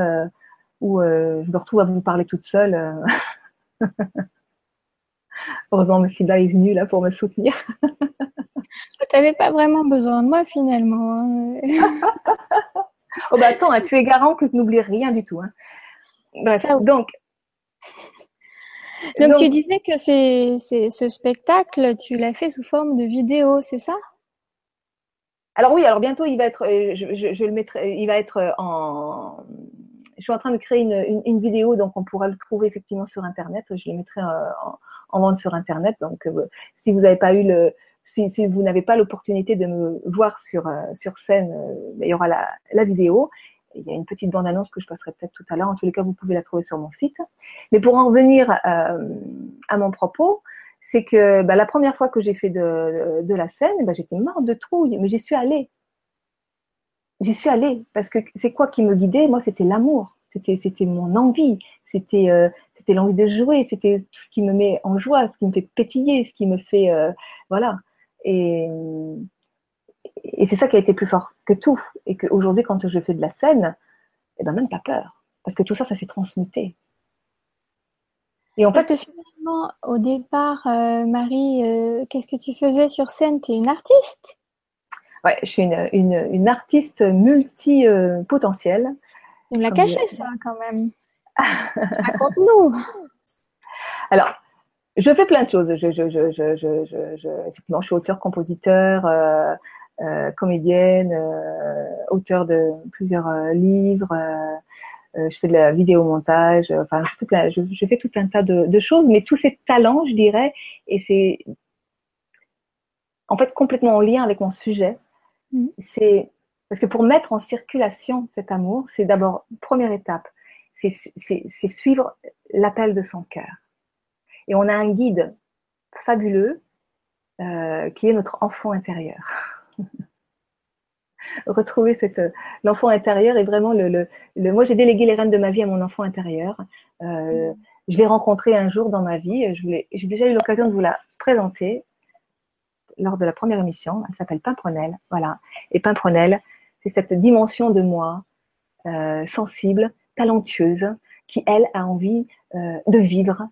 où je me retrouve à vous parler toute seule. Heureusement, Mephiba est venue là pour me soutenir. tu n'avais pas vraiment besoin de moi finalement. Bah attends, hein, tu es garant que tu n'oublies rien du tout. Hein. donc, donc, tu disais que c'est, ce spectacle, tu l'as fait sous forme de vidéo, c'est ça? Alors oui, alors bientôt il va être, euh, je, le mettrai, il va être euh, en, je suis en train de créer une, vidéo, donc on pourra le trouver effectivement sur Internet. Je le mettrai euh, en, vente sur Internet. Donc, euh, si vous n'avez pas eu le, si, vous n'avez pas l'opportunité de me voir sur, euh, sur scène, il y aura la, vidéo. Il y a une petite bande-annonce que je passerai peut-être tout à l'heure. En tous les cas, vous pouvez la trouver sur mon site. Mais pour en revenir à mon propos, c'est que bah, la première fois que j'ai fait de, la scène, bah, j'étais morte de trouille, mais j'y suis allée j'y suis allée parce que c'est quoi qui me guidait? Moi, c'était l'amour, c'était mon envie, c'était euh, l'envie de jouer, c'était tout ce qui me met en joie, ce qui me fait pétiller, ce qui me fait euh, voilà. Et et c'est ça qui a été plus fort que tout et qu'aujourd'hui, quand je fais de la scène, eh ben même pas peur parce que tout ça, ça s'est transmuté. Et en Parce fait, que finalement, au départ, euh, Marie, qu'est-ce que tu faisais sur scène? Tu es une artiste? Ouais, je suis une, une, une artiste multi-potentielle. Tu me l'as caché, ça, quand même. Raconte-nous. Alors, je fais plein de choses. Je, je, je, je effectivement, je suis auteur, compositeur, euh, euh, comédienne, euh, auteur de plusieurs euh, livres. Je fais de la vidéo-montage. Enfin, je fais, je, fais tout un tas de, de, choses, mais tous ces talents, je dirais, et c'est en fait complètement en lien avec mon sujet. Mm. C'est parce que pour mettre en circulation cet amour, c'est d'abord première étape, c'est suivre l'appel de son cœur. Et on a un guide fabuleux euh, qui est notre enfant intérieur. Retrouver cette l'enfant intérieur est vraiment le, moi j'ai délégué les rênes de ma vie à mon enfant intérieur. Euh, je l'ai rencontré un jour dans ma vie. J'ai déjà eu l'occasion de vous la présenter lors de la première émission. Elle s'appelle Pimprenelle. Voilà. Et Pimprenelle, c'est cette dimension de moi euh, sensible, talentueuse, qui, elle, a envie euh, de vivre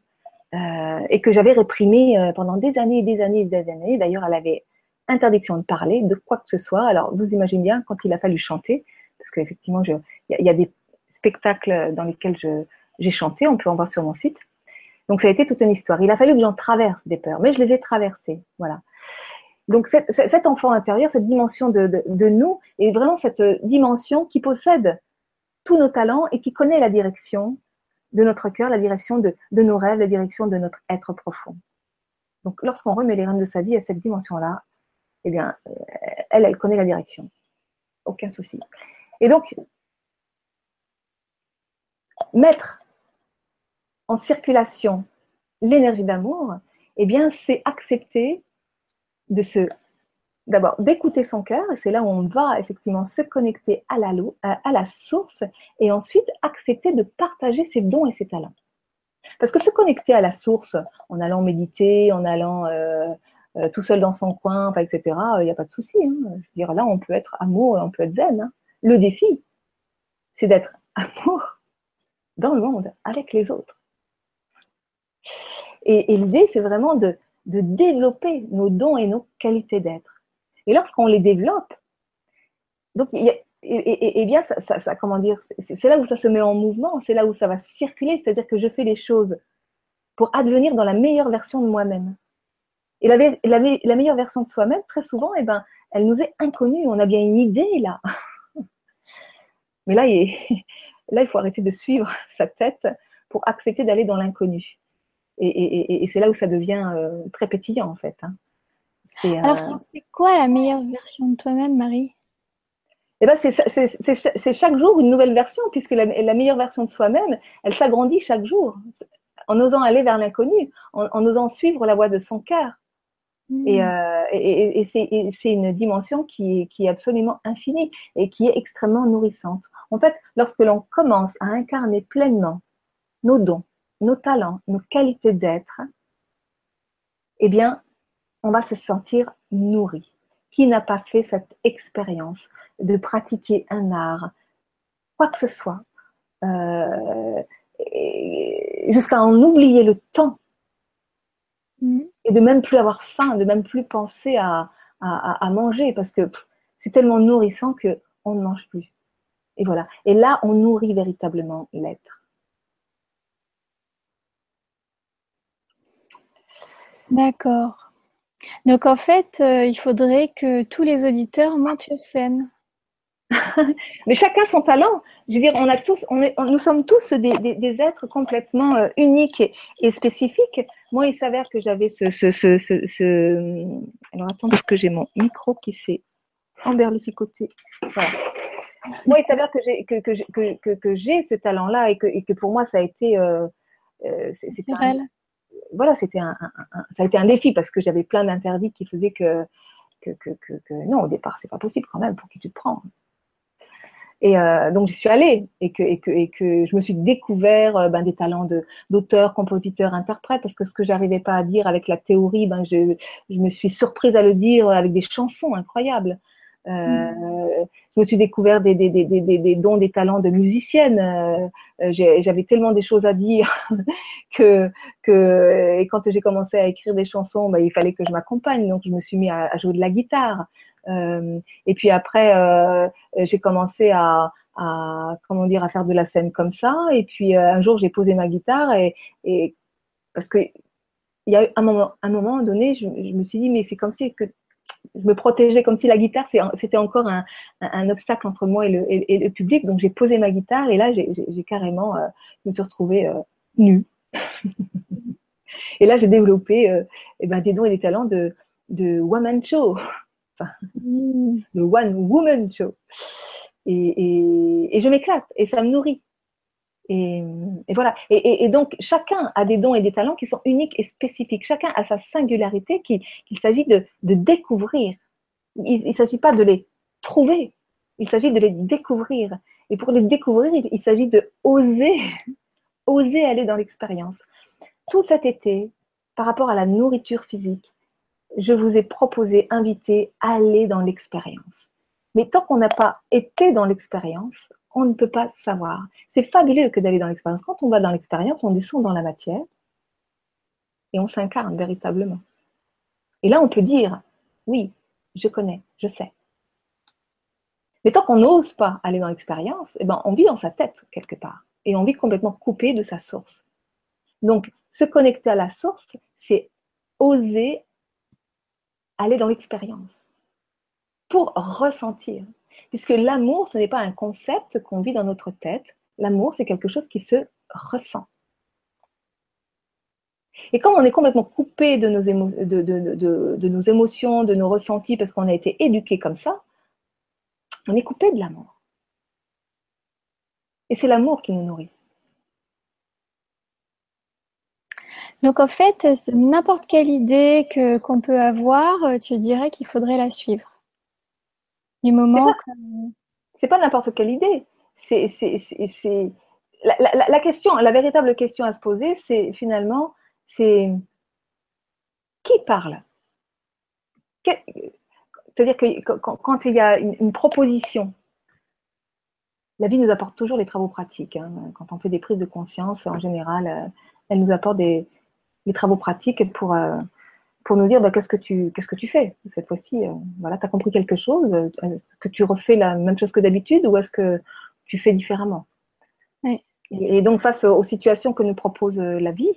euh, et que j'avais réprimée euh, pendant des années et des années et des années. D'ailleurs, elle avait interdiction de parler de quoi que ce soit. Alors, vous imaginez bien quand il a fallu chanter, parce qu'effectivement, il y, a des spectacles dans lesquels j'ai chanté, on peut en voir sur mon site. Donc, ça a été toute une histoire. Il a fallu que j'en traverse des peurs, mais je les ai traversées. Voilà. Donc cet enfant intérieur, cette dimension de, nous, est vraiment cette dimension qui possède tous nos talents et qui connaît la direction de notre cœur, la direction de, nos rêves, la direction de notre être profond. Donc lorsqu'on remet les rênes de sa vie à cette dimension-là, eh bien, euh, elle, elle connaît la direction. Aucun souci. Et donc, mettre en circulation l'énergie d'amour, eh bien, c'est accepter de se d'abord d'écouter son cœur, et c'est là où on va effectivement se connecter à la, source, et ensuite accepter de partager ses dons et ses talents. Parce que se connecter à la source, en allant méditer, en allant euh, euh, tout seul dans son coin, etc., il n'y a pas de souci. Hein. Je veux dire, là, on peut être amour, on peut être zen. Hein. Le défi, c'est d'être amour dans le monde, avec les autres. Et, l'idée, c'est vraiment de, développer nos dons et nos qualités d'être. Et lorsqu'on les développe, donc et, bien, ça, comment dire, c'est là où ça se met en mouvement, c'est là où ça va circuler, c'est-à-dire que je fais les choses pour advenir dans la meilleure version de moi-même. Et la, meilleure version de soi-même, très souvent, eh ben, elle nous est inconnue. On a bien une idée là. Mais là, il, là, il faut arrêter de suivre sa tête pour accepter d'aller dans l'inconnu. Et, c'est là où ça devient euh, très pétillant, en fait. Hein. Alors, euh, c'est quoi la meilleure version de toi-même, Marie? Eh ben, c'est chaque jour une nouvelle version, puisque la, meilleure version de soi-même, elle s'agrandit chaque jour, en osant aller vers l'inconnu, en, osant suivre la voie de son cœur. Et, hmm. euh, c'est une dimension qui, qui, est absolument infinie et qui est extrêmement nourrissante. En fait, lorsque l'on commence à incarner pleinement nos dons, nos talents, nos qualités d'être, eh bien, on va se sentir nourri. Qui n'a pas fait cette expérience de pratiquer un art, quoi que ce soit, euh, jusqu'à en oublier le temps mm. et de même plus avoir faim, de même plus penser à, manger parce que c'est tellement nourrissant que on ne mange plus. Et voilà. Et là, on nourrit véritablement l'être. D'accord. Donc en fait, euh, il faudrait que tous les auditeurs montent sur scène. Mais chacun son talent. Je veux dire, on a tous, on est, nous sommes tous des, êtres complètement euh, uniques et, spécifiques. Moi, il s'avère que j'avais ce, ce, ce, ce, Alors attends, parce que j'ai mon micro qui s'est emberlificoté. Voilà. Moi, il s'avère que j'ai que, que, que, que j'ai ce talent-là et que, et que pour moi, ça a été. Euh, euh c'est un, voilà, c'était un, ça a été un défi parce que j'avais plein d'interdits qui faisaient que, que, que, non, au départ, c'est pas possible quand même, pour qui tu te prends et euh, donc, j'y suis allée et que, et, que, je me suis découvert euh, ben, des talents d'auteur, compositeur, interprète, parce que ce que j'arrivais pas à dire avec la théorie, ben, je, me suis surprise à le dire avec des chansons incroyables. Euh. Je me suis découvert des, dons, des talents de musicienne. Euh, j'avais tellement des choses à dire que, quand j'ai commencé à écrire des chansons, ben, il fallait que je m'accompagne. Donc, je me suis mis à, jouer de la guitare. Euh, et puis après, euh, j'ai commencé à, comment dire, à faire de la scène comme ça. Et puis euh, un jour, j'ai posé ma guitare et, parce que il y a moment, un moment donné, je, je me suis dit, mais c'est comme si que je me protégeais comme si la guitare c'était encore un, un, obstacle entre moi et le, et, le public. Donc j'ai posé ma guitare et là j'ai carrément, je me suis retrouvée nue. et là j'ai développé euh, eh ben, des dons et des talents de, de woman show le One Woman Show. Et, je m'éclate et ça me nourrit. Et, voilà. Et, donc, chacun a des dons et des talents qui sont uniques et spécifiques. Chacun a sa singularité qu'il s'agit de, découvrir. Il ne s'agit pas de les trouver, il s'agit de les découvrir. Et pour les découvrir, il, s'agit de oser, oser aller dans l'expérience. Tout cet été, par rapport à la nourriture physique, je vous ai proposé, invité à aller dans l'expérience. Mais tant qu'on n'a pas été dans l'expérience, on ne peut pas savoir. C'est fabuleux que d'aller dans l'expérience. Quand on va dans l'expérience, on descend dans la matière et on s'incarne véritablement. Et là, on peut dire, oui, je connais, je sais. Mais tant qu'on n'ose pas aller dans l'expérience, eh ben, on vit dans sa tête quelque part et on vit complètement coupé de sa source. Donc, se connecter à la source, c'est oser aller dans l'expérience pour ressentir. Puisque l'amour, ce n'est pas un concept qu'on vit dans notre tête. L'amour, c'est quelque chose qui se ressent. Et quand on est complètement coupé de nos, émotions, de nos ressentis, parce qu'on a été éduqué comme ça, on est coupé de l'amour. Et c'est l'amour qui nous nourrit. Donc en fait, n'importe quelle idée qu'on peut avoir, tu dirais qu'il faudrait la suivre. Du moment c'est pas n'importe quelle idée. C'est la, question, la véritable question à se poser, c'est finalement, c'est qui parle? C'est-à-dire que quand, il y a une, proposition, la vie nous apporte toujours les travaux pratiques. Hein. Quand on fait des prises de conscience, en général, euh, elle nous apporte des, travaux pratiques pour, pour nous dire bah, qu'est-ce que tu qu'est-ce que tu fais cette fois-ci. voilà, tu as compris quelque chose. Est-ce que tu refais la même chose que d'habitude ou est-ce que tu fais différemment? Et, donc face aux situations que nous propose la vie,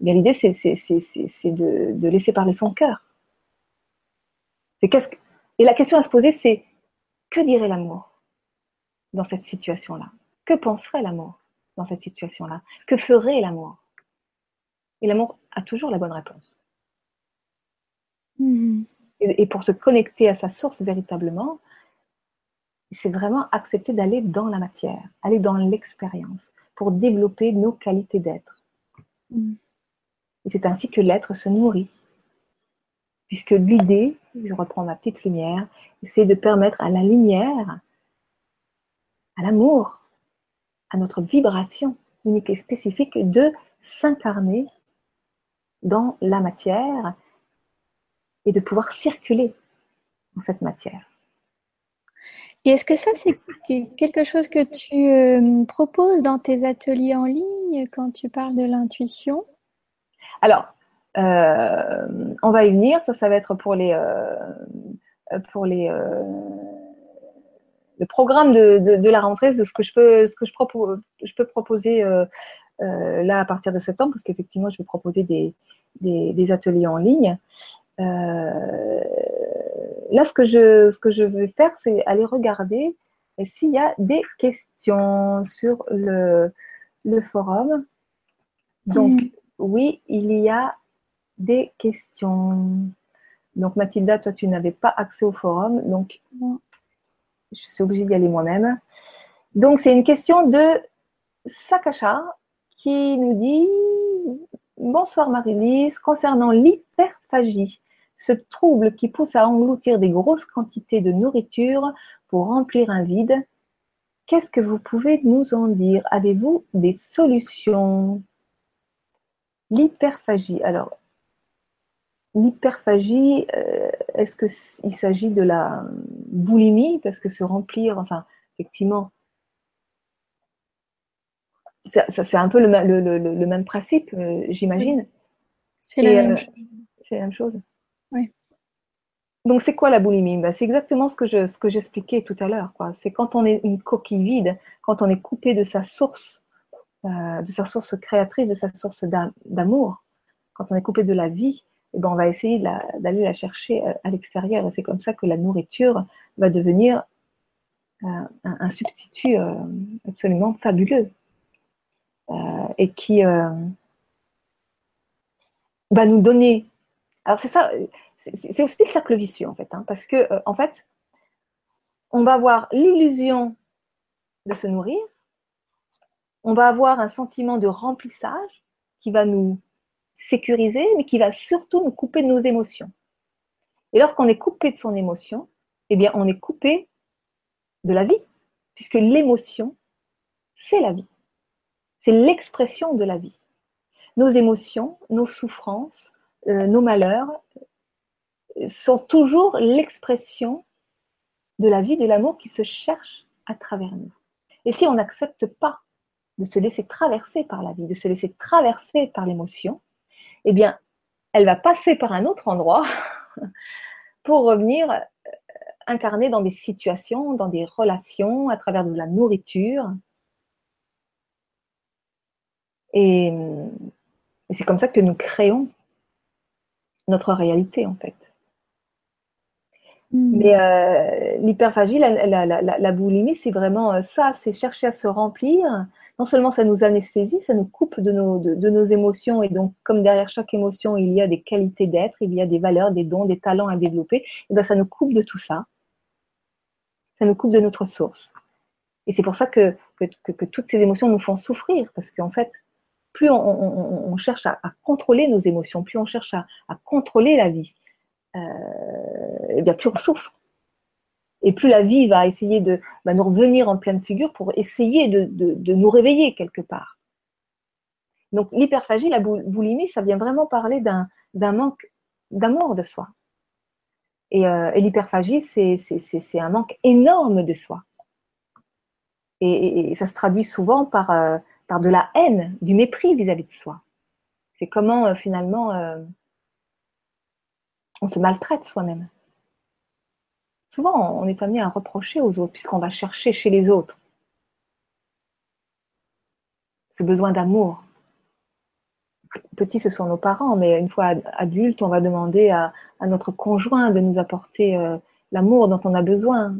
l'idée c'est de, de laisser parler son cœur. C'est qu'est-ce que... Et la question à se poser, c'est que dirait l'amour dans cette situation-là? Que penserait l'amour dans cette situation-là? Que ferait l'amour? Et l'amour a toujours la bonne réponse. Mm-hmm. Et, pour se connecter à sa source véritablement, c'est vraiment accepter d'aller dans la matière, aller dans l'expérience, pour développer nos qualités d'être. Mm. Et c'est ainsi que l'être se nourrit. Puisque l'idée, je reprends ma petite lumière, c'est de permettre à la lumière, à l'amour, à notre vibration unique et spécifique de s'incarner dans la matière et de pouvoir circuler dans cette matière. Et est-ce que ça, c'est quelque chose que tu euh, proposes dans tes ateliers en ligne quand tu parles de l'intuition? Alors, euh, on va y venir. Ça, ça va être pour les, euh, pour les, le programme de, la rentrée, de ce que je peux, ce que je, propose, je peux proposer là à partir de septembre, parce qu'effectivement, je vais proposer des, des, ateliers en ligne. là, ce que je, ce que je vais faire, c'est aller regarder s'il y a des questions sur le, le forum. Donc, mm. oui, il y a des questions. Donc Mathilda, toi tu n'avais pas accès au forum, donc je suis obligée d'y aller moi-même. Donc c'est une question de Sakasha qui nous dit Bonsoir Marie-Lise, concernant l'hyperphagie, ce trouble qui pousse à engloutir des grosses quantités de nourriture pour remplir un vide, qu'est-ce que vous pouvez nous en dire? Avez-vous des solutions? L'hyperphagie. Alors, L'hyperphagie, euh, est-ce qu'il s'agit de la boulimie Parce que se remplir, enfin, effectivement, c'est un peu le, même principe, euh, j'imagine. C'est la, même chose. C'est la même chose. Oui. Donc, c'est quoi la boulimie? Ben, C'est exactement ce que, je, ce que j'expliquais tout à l'heure. C'est quand on est une coquille vide, quand on est coupé de sa source, euh, de sa source créatrice, de sa source d'amour, quand on est coupé de la vie, eh ben, on va essayer d'aller la, chercher euh, à, l'extérieur. Et c'est comme ça que la nourriture va devenir euh, un, substitut euh, absolument fabuleux et qui va nous donner. Alors c'est ça, c'est aussi le cercle vicieux en fait, hein, parce que en fait, on va avoir l'illusion de se nourrir, on va avoir un sentiment de remplissage qui va nous sécurisé, mais qui va surtout nous couper de nos émotions. Et lorsqu'on est coupé de son émotion, eh bien, on est coupé de la vie, puisque l'émotion, c'est la vie. C'est l'expression de la vie. Nos émotions, nos souffrances, euh, nos malheurs sont toujours l'expression de la vie, de l'amour qui se cherche à travers nous. Et si on n'accepte pas de se laisser traverser par la vie, de se laisser traverser par l'émotion, eh bien, elle va passer par un autre endroit pour revenir euh, incarner dans des situations, dans des relations, à travers de la nourriture. Et, c'est comme ça que nous créons notre réalité, en fait. Hmm. Mais euh, l'hyperphagie, la, boulimie, c'est vraiment euh, ça, c'est chercher à se remplir non seulement ça nous anesthésie, ça nous coupe de nos, de, nos émotions. Et donc, comme derrière chaque émotion, il y a des qualités d'être, il y a des valeurs, des dons, des talents à développer, et bien ça nous coupe de tout ça. Ça nous coupe de notre source. Et c'est pour ça que, que, toutes ces émotions nous font souffrir, parce qu'en fait, plus on, cherche à, contrôler nos émotions, plus on cherche à, contrôler la vie, euh, et bien plus on souffre. Et plus la vie va essayer de nous revenir en pleine figure pour essayer de, nous réveiller quelque part. Donc l'hyperphagie, la boulimie, ça vient vraiment parler d'un manque d'amour de soi. Et, euh, l'hyperphagie, c'est un manque énorme de soi. Et, ça se traduit souvent par, euh, par de la haine, du mépris vis-à-vis de soi. C'est comment euh, finalement euh, on se maltraite soi-même. Souvent, on est amené à reprocher aux autres puisqu'on va chercher chez les autres ce besoin d'amour. Petit, ce sont nos parents, mais une fois adulte, on va demander à, notre conjoint de nous apporter euh, l'amour dont on a besoin.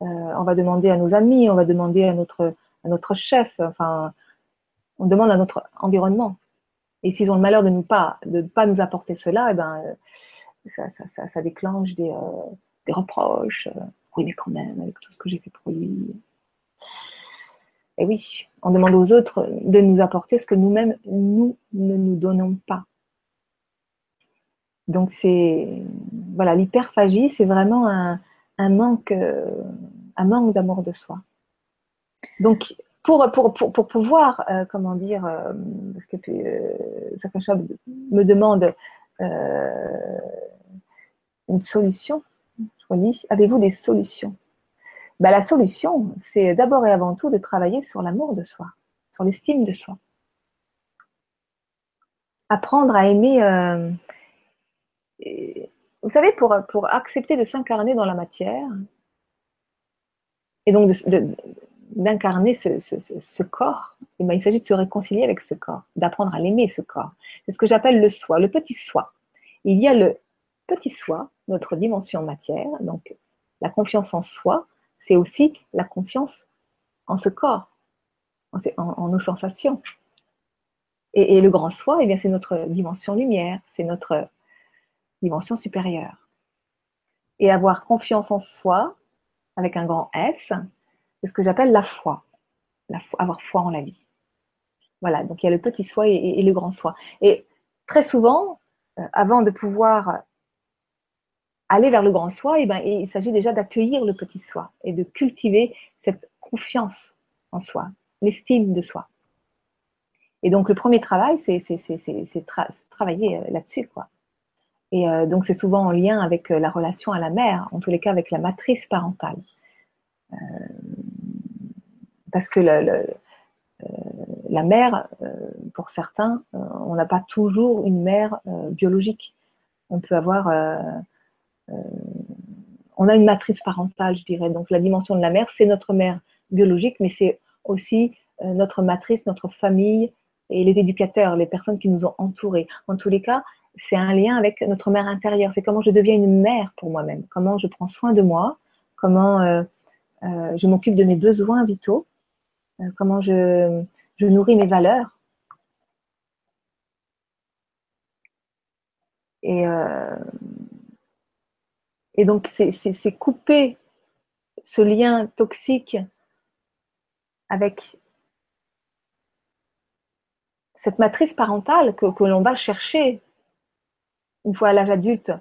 on va demander à nos amis, on va demander à notre, à notre chef. Enfin, on demande à notre environnement. Et s'ils ont le malheur de ne pas, de pas nous apporter cela, eh ben, ça, ça, ça, déclenche des, euh, des reproches. oui, mais quand même, avec tout ce que j'ai fait pour lui. Et oui, on demande aux autres de nous apporter ce que nous-mêmes, nous ne nous donnons pas. Donc c'est voilà l'hyperphagie, c'est vraiment un, un manque, euh, un manque d'amour de soi. Donc pour, pour, pour, pour pouvoir, euh, comment dire, euh, parce que euh, me demande une solution, je dis, avez-vous des solutions? Ben, La solution, c'est d'abord et avant tout de travailler sur l'amour de soi, sur l'estime de soi. Apprendre à aimer. vous savez, pour, pour accepter de s'incarner dans la matière, et donc de, d'incarner ce, corps, et eh ben, il s'agit de se réconcilier avec ce corps, d'apprendre à l'aimer ce corps. C'est ce que j'appelle le soi, le petit soi. Il y a le petit soi, notre dimension matière, donc la confiance en soi, c'est aussi la confiance en ce corps, en, nos sensations. Et, le grand soi, eh bien, c'est notre dimension lumière, c'est notre dimension supérieure. Et avoir confiance en soi, avec un grand S, c'est ce que j'appelle la foi. avoir foi en la vie. Voilà, donc il y a le petit soi et, le grand soi. Et très souvent, euh, avant de pouvoir aller vers le grand soi, eh ben, il s'agit déjà d'accueillir le petit soi et de cultiver cette confiance en soi, l'estime de soi. Et donc le premier travail, c'est travailler euh, là-dessus. quoi. Et euh, donc c'est souvent en lien avec la relation à la mère, en tous les cas avec la matrice parentale. Parce que euh, la mère, euh, pour certains, on n'a pas toujours une mère biologique. On peut avoir on a une matrice parentale, je dirais. Donc la dimension de la mère, c'est notre mère biologique, mais c'est aussi notre matrice, notre famille et les éducateurs, les personnes qui nous ont entourés. En tous les cas, c'est un lien avec notre mère intérieure. C'est comment je deviens une mère pour moi-même, comment je prends soin de moi, comment euh, je m'occupe de mes besoins vitaux, euh, comment je, nourris mes valeurs. Et, euh, donc, c'est couper ce lien toxique avec cette matrice parentale que, l'on va chercher une fois à l'âge adulte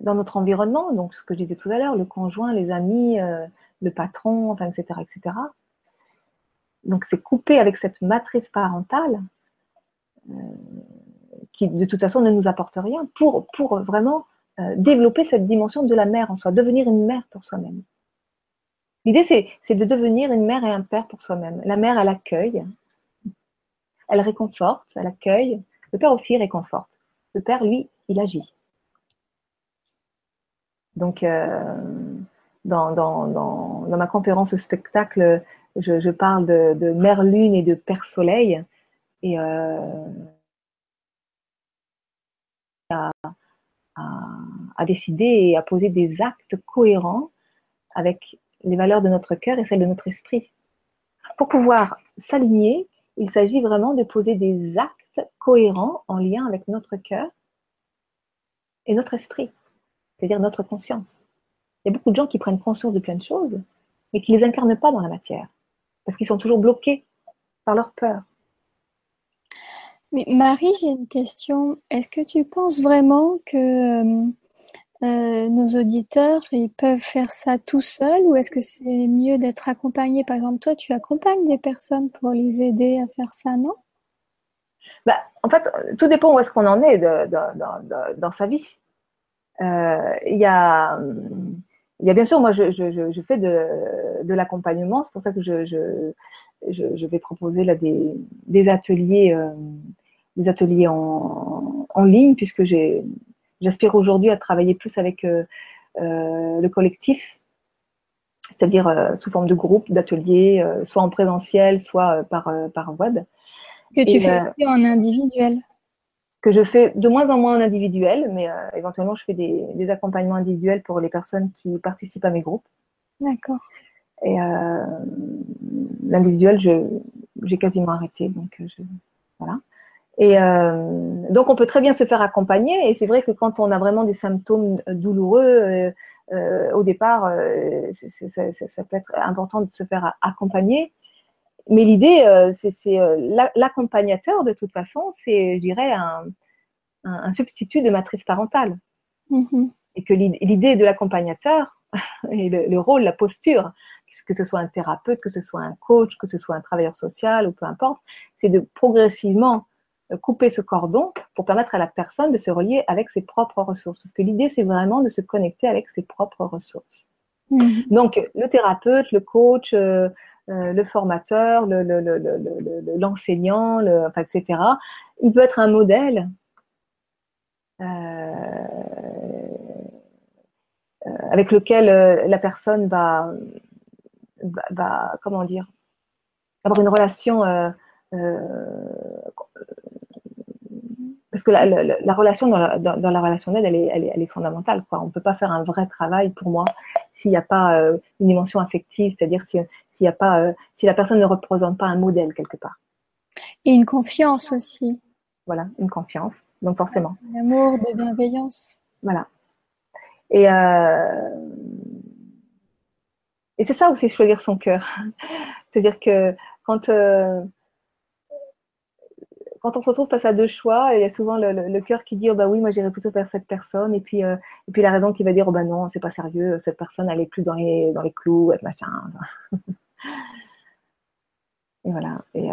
dans notre environnement, donc ce que je disais tout à l'heure, le conjoint, les amis, le patron, etc., etc. Donc c'est coupé avec cette matrice parentale euh, qui de toute façon ne nous apporte rien pour, vraiment euh, développer cette dimension de la mère en soi, devenir une mère pour soi-même. L'idée c'est de devenir une mère et un père pour soi-même. La mère, elle accueille, elle réconforte, elle accueille. Le père aussi réconforte. Le père, lui, il agit. Donc, euh, dans ma conférence spectacle, je, parle de, de, Mère Lune et de Père Soleil. Et euh, à, à, décider et à poser des actes cohérents avec les valeurs de notre cœur et celles de notre esprit. Pour pouvoir s'aligner, il s'agit vraiment de poser des actes cohérents en lien avec notre cœur et notre esprit, c'est-à-dire notre conscience. Il y a beaucoup de gens qui prennent conscience de plein de choses, mais qui ne les incarnent pas dans la matière, parce qu'ils sont toujours bloqués par leur peur. Mais Marie, j'ai une question. Est-ce que tu penses vraiment que euh, euh, nos auditeurs ils peuvent faire ça tout seuls ou est-ce que c'est mieux d'être accompagné Par exemple, toi, tu accompagnes des personnes pour les aider à faire ça, non? Bah, En fait, tout dépend où est-ce qu'on en est dans sa vie. Euh, il y a il y a bien sûr, moi, je, je, je fais de, de l'accompagnement. C'est pour ça que je, vais proposer là des, des ateliers, euh, des ateliers en, en ligne, puisque j'aspire aujourd'hui à travailler plus avec euh, euh, le collectif, c'est-à-dire sous forme de groupe, d'ateliers, soit en présentiel, soit par, par web. Que tu fais aussi en individuel que je fais de moins en moins en individuel, mais euh, éventuellement je fais des, des, accompagnements individuels pour les personnes qui participent à mes groupes. D'accord. Et euh, l'individuel, j'ai quasiment arrêté, donc euh, je, voilà. Et euh, donc on peut très bien se faire accompagner, et c'est vrai que quand on a vraiment des symptômes douloureux euh, au départ, ça, ça, peut être important de se faire accompagner mais l'idée, euh, c'est euh, l'accompagnateur, de toute façon, c'est, je dirais, un, un, substitut de matrice parentale. Mm-hmm. Et que l'idée de l'accompagnateur, et le, rôle, la posture, que ce soit un thérapeute, que ce soit un coach, que ce soit un travailleur social ou peu importe, c'est de progressivement euh, couper ce cordon pour permettre à la personne de se relier avec ses propres ressources. Parce que l'idée, c'est vraiment de se connecter avec ses propres ressources. Mm-hmm. Donc, le thérapeute, le coach, euh, le formateur, l'enseignant, le, enfin, etc. Il peut être un modèle. Euh, euh, avec lequel la personne va, va, comment dire, avoir une relation parce que la, la, relation dans la, dans, la relationnelle, elle est, elle, est, elle est, fondamentale. Quoi. On ne peut pas faire un vrai travail, pour moi, s'il n'y a pas euh, une dimension affective, c'est-à-dire s'il y a pas, euh, si la personne ne représente pas un modèle quelque part. Et une confiance aussi. Voilà, une confiance, donc forcément. L'amour, de bienveillance. Voilà. Et, euh, et c'est ça aussi choisir son cœur. c'est-à-dire que quand quand on se retrouve face à deux choix, il y a souvent le, cœur qui dit oh bah oui, moi j'irais plutôt vers cette personne, et puis euh, et puis la raison qui va dire oh bah non, c'est pas sérieux, cette personne elle est plus dans les dans les clous, machin. et voilà. Euh,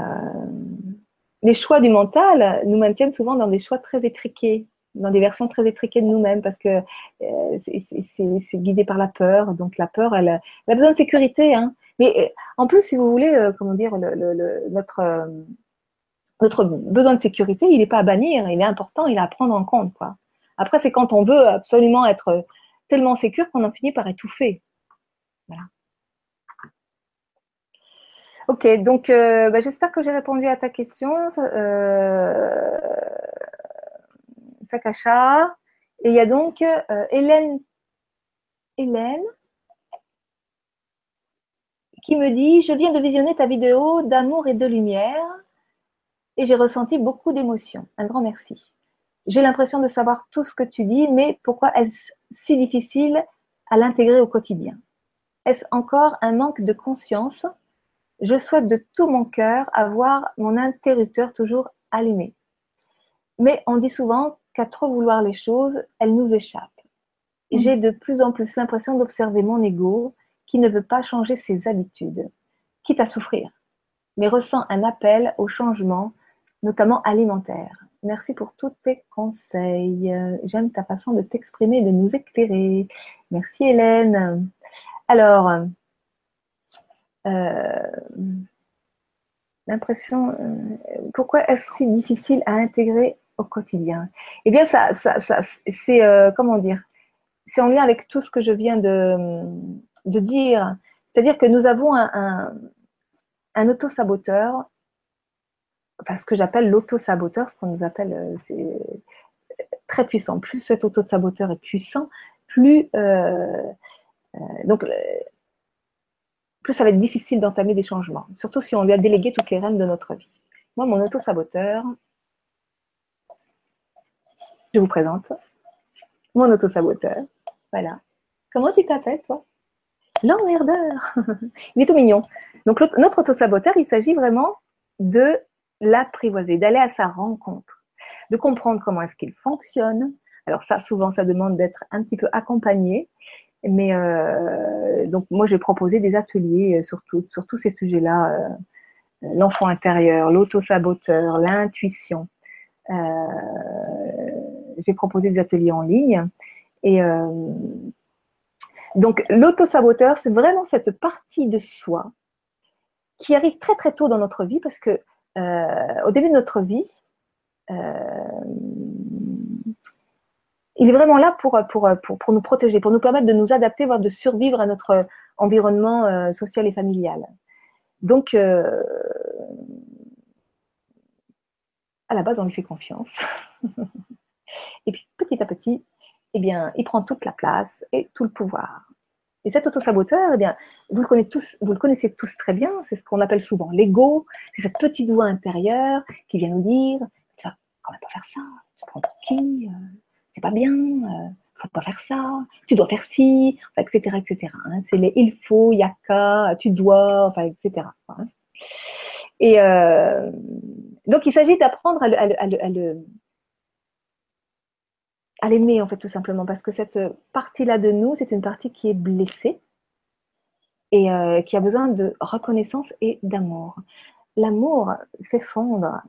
les choix du mental nous maintiennent souvent dans des choix très étriqués, dans des versions très étriquées de nous-mêmes, parce que euh, c'est guidé par la peur. Donc la peur, elle, elle a besoin de sécurité. Hein. Mais en plus, si vous voulez, comment dire, le, notre notre besoin de sécurité, il n'est pas à bannir, il est important, il est à prendre en compte. Après, c'est quand on veut absolument être tellement sécure qu'on en finit par étouffer. Voilà. Ok, donc euh, bah, j'espère que j'ai répondu à ta question, euh, Sakasha. Et il y a donc euh, Hélène, Hélène qui me dit Je viens de visionner ta vidéo d'amour et de lumière et j'ai ressenti beaucoup d'émotions. Un grand merci. J'ai l'impression de savoir tout ce que tu dis, mais pourquoi est-ce si difficile à l'intégrer au quotidien? Est-ce encore un manque de conscience? Je souhaite de tout mon cœur avoir mon interrupteur toujours allumé. Mais on dit souvent qu'à trop vouloir les choses, elles nous échappent. J'ai de plus en plus l'impression d'observer mon ego qui ne veut pas changer ses habitudes, quitte à souffrir, mais ressent un appel au changement notamment alimentaire. Merci pour tous tes conseils. J'aime ta façon de t'exprimer et de nous éclairer. Merci Hélène. Alors, euh, l'impression, euh, pourquoi est-ce si difficile à intégrer au quotidien? Eh bien, ça, ça, c'est, euh, comment dire, c'est en lien avec tout ce que je viens de, dire. C'est-à-dire que nous avons un, un, un autosaboteur ce que j'appelle l'auto-saboteur, ce qu'on nous appelle, euh, c'est très puissant. Plus cet auto-saboteur est puissant, plus euh, euh, donc plus ça va être difficile d'entamer des changements, surtout si on lui a délégué toutes les rênes de notre vie. Moi, mon auto-saboteur, je vous présente mon auto-saboteur. Voilà. Comment tu t'appelles, toi? L'emmerdeur. il est tout mignon. Donc, notre auto-saboteur, il s'agit vraiment de l'apprivoiser, d'aller à sa rencontre, de comprendre comment est-ce qu'il fonctionne. Alors ça, souvent, ça demande d'être un petit peu accompagné. Mais euh, donc moi, j'ai proposé des ateliers sur, tous ces sujets-là. Euh, l'enfant intérieur, l'auto-saboteur, l'intuition. Euh, j'ai proposé des ateliers en ligne. Et, Donc, l'auto-saboteur, c'est vraiment cette partie de soi qui arrive très très tôt dans notre vie parce que au début de notre vie, euh, il est vraiment là pour, pour, pour, nous protéger, pour nous permettre de nous adapter, voire de survivre à notre environnement euh, social et familial. Donc, à la base, on lui fait confiance. et puis, petit à petit, eh bien, il prend toute la place et tout le pouvoir. Et cet autosaboteur, eh bien, vous le, connaissez tous, très bien, c'est ce qu'on appelle souvent l'ego, c'est cette petite voix intérieure qui vient nous dire Tu vas quand même pas faire ça, tu prends pour qui euh, C'est pas bien, euh, faut pas faire ça, tu dois faire ci, etc. etc. Hein. c'est les il faut, il y a qu'à, tu dois, etc. Hein. Et euh, donc, il s'agit d'apprendre à le l'aimer en fait tout simplement parce que cette partie-là de nous, c'est une partie qui est blessée et euh, qui a besoin de reconnaissance et d'amour. L'amour fait fondre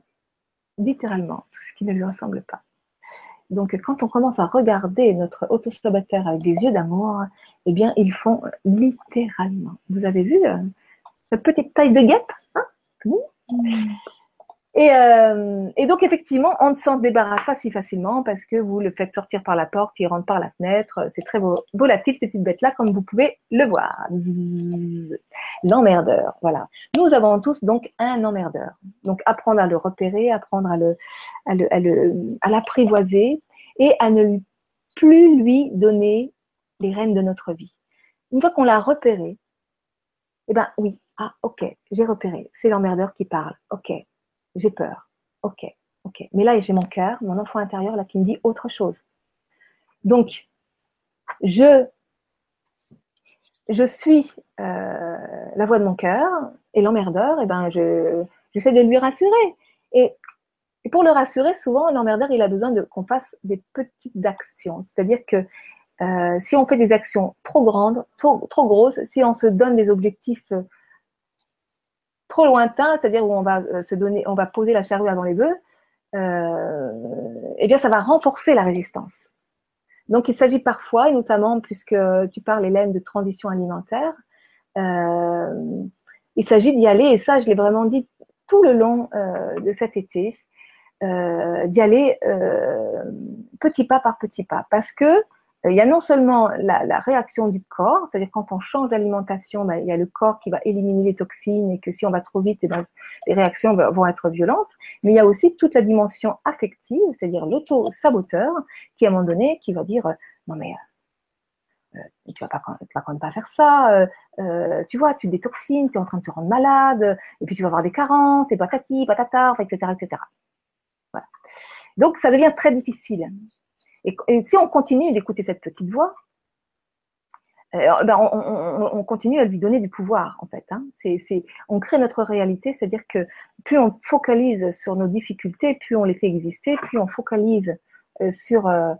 littéralement tout ce qui ne lui ressemble pas. Donc quand on commence à regarder notre autosaboteur avec des yeux d'amour, eh bien ils font littéralement. Vous avez vu euh, cette petite taille de guêpe hein euh, et, donc, effectivement, on ne s'en débarrasse pas si facilement parce que vous le faites sortir par la porte, il rentre par la fenêtre. C'est très volatile, cette petite bête-là, comme vous pouvez le voir. L'emmerdeur, voilà. Nous avons tous donc un emmerdeur. Donc, apprendre à le repérer, apprendre à le, à l'apprivoiser et à ne plus lui donner les rênes de notre vie. Une fois qu'on l'a repéré, eh ben oui, ah ok, j'ai repéré, c'est l'emmerdeur qui parle, ok, j'ai peur. Ok, ok. Mais là, j'ai mon cœur, mon enfant intérieur là qui me dit autre chose. Donc, je, je suis euh, la voix de mon cœur et l'emmerdeur, et eh ben, je, j'essaie de lui rassurer. Et, pour le rassurer, souvent, l'emmerdeur, il a besoin de qu'on fasse des petites actions. C'est-à-dire que euh, si on fait des actions trop grandes, trop, trop grosses, si on se donne des objectifs trop lointain, c'est-à-dire où on va euh, se donner, on va poser la charrue avant les bœufs, euh, eh bien, ça va renforcer la résistance. Donc, il s'agit parfois, et notamment puisque tu parles, Hélène, de transition alimentaire, euh, il s'agit d'y aller, et ça, je l'ai vraiment dit tout le long de cet été, d'y aller petit pas par petit pas, parce que il y a non seulement la, réaction du corps, c'est-à-dire quand on change d'alimentation, ben, il y a le corps qui va éliminer les toxines et que si on va trop vite, eh ben, les réactions vont être violentes, mais il y a aussi toute la dimension affective, c'est-à-dire l'auto-saboteur, qui à un moment donné, qui va dire, euh, non mais euh, euh, tu vas pas, vas quand même pas faire ça, tu vois, tu détoxines, tu es en train de te rendre malade, et puis tu vas avoir des carences, et patati, patata, etc., etc. Voilà. Donc ça devient très difficile. Et, si on continue d'écouter cette petite voix, euh, ben on, continue à lui donner du pouvoir, en fait. Hein. On crée notre réalité, c'est-à-dire que plus on focalise sur nos difficultés, plus on les fait exister, plus on focalise euh, sur, euh,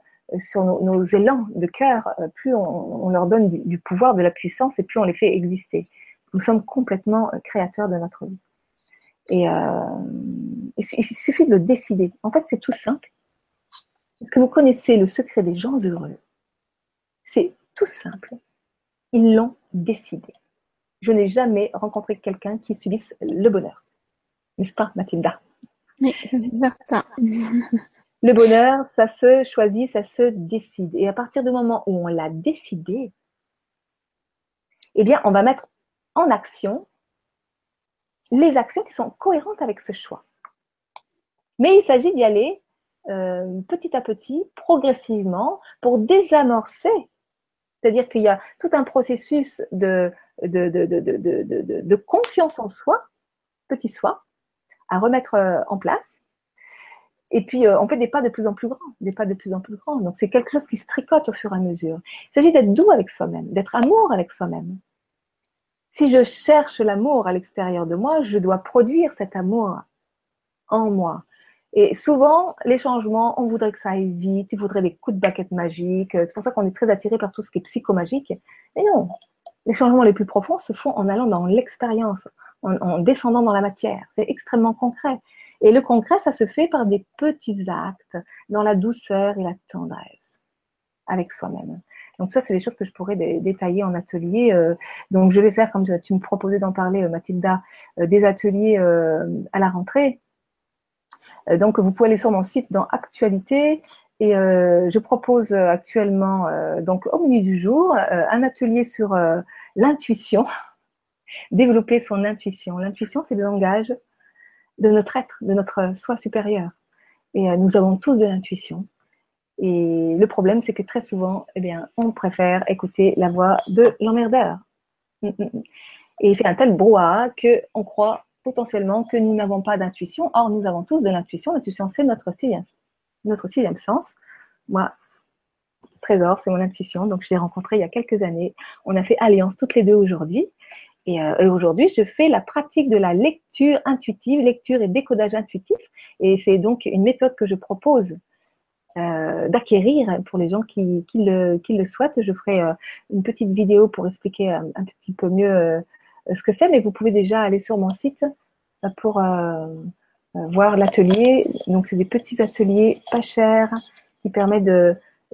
nos, élans de cœur, plus on, leur donne du, pouvoir, de la puissance, et plus on les fait exister. Nous sommes complètement créateurs de notre vie. Et il suffit de le décider. En fait, c'est tout simple. Est-ce que vous connaissez le secret des gens heureux C'est tout simple. Ils l'ont décidé. Je n'ai jamais rencontré quelqu'un qui subisse le bonheur. N'est-ce pas, Mathilda? Oui, c'est certain. le bonheur, ça se choisit, ça se décide. Et à partir du moment où on l'a décidé, eh bien, on va mettre en action les actions qui sont cohérentes avec ce choix. Mais il s'agit d'y aller euh, petit à petit, progressivement, pour désamorcer. C'est-à-dire qu'il y a tout un processus de, de, de, de, confiance en soi, petit soi, à remettre euh, en place. Et puis, euh, on fait des pas de plus en plus grands, des pas de plus en plus grands. Donc, c'est quelque chose qui se tricote au fur et à mesure. Il s'agit d'être doux avec soi-même, d'être amour avec soi-même. Si je cherche l'amour à l'extérieur de moi, je dois produire cet amour en moi. Et souvent, les changements, on voudrait que ça aille vite, il faudrait des coups de baguette magique. C'est pour ça qu'on est très attiré par tout ce qui est psychomagique. Mais non, les changements les plus profonds se font en allant dans l'expérience, en, descendant dans la matière. C'est extrêmement concret. Et le concret, ça se fait par des petits actes, dans la douceur et la tendresse avec soi-même. Donc ça, c'est des choses que je pourrais détailler en atelier. donc je vais faire, comme tu me proposais d'en parler, Mathilda, des ateliers à la rentrée. Donc vous pouvez aller sur mon site dans Actualité et je propose actuellement, donc au milieu du jour, un atelier sur l'intuition, développer son intuition. L'intuition, c'est le langage de notre être, de notre soi supérieur. Et euh, nous avons tous de l'intuition. Et le problème, c'est que très souvent, eh bien, on préfère écouter la voix de l'emmerdeur. Mm, mm, mm. Et fait un tel brouhaha qu'on croit potentiellement que nous n'avons pas d'intuition. Or, nous avons tous de l'intuition. L'intuition, c'est notre sixième, notre sixième sens. Moi, Trésor, c'est mon intuition. Donc, je l'ai rencontré il y a quelques années. On a fait alliance toutes les deux aujourd'hui. Euh, et, aujourd'hui, je fais la pratique de la lecture intuitive, lecture et décodage intuitif. Et c'est donc une méthode que je propose euh, d'acquérir pour les gens qui, le, souhaitent. Je ferai euh, une petite vidéo pour expliquer un, petit peu mieux ce que c'est, mais vous pouvez déjà aller sur mon site pour voir l'atelier. Donc, c'est des petits ateliers pas chers qui permettent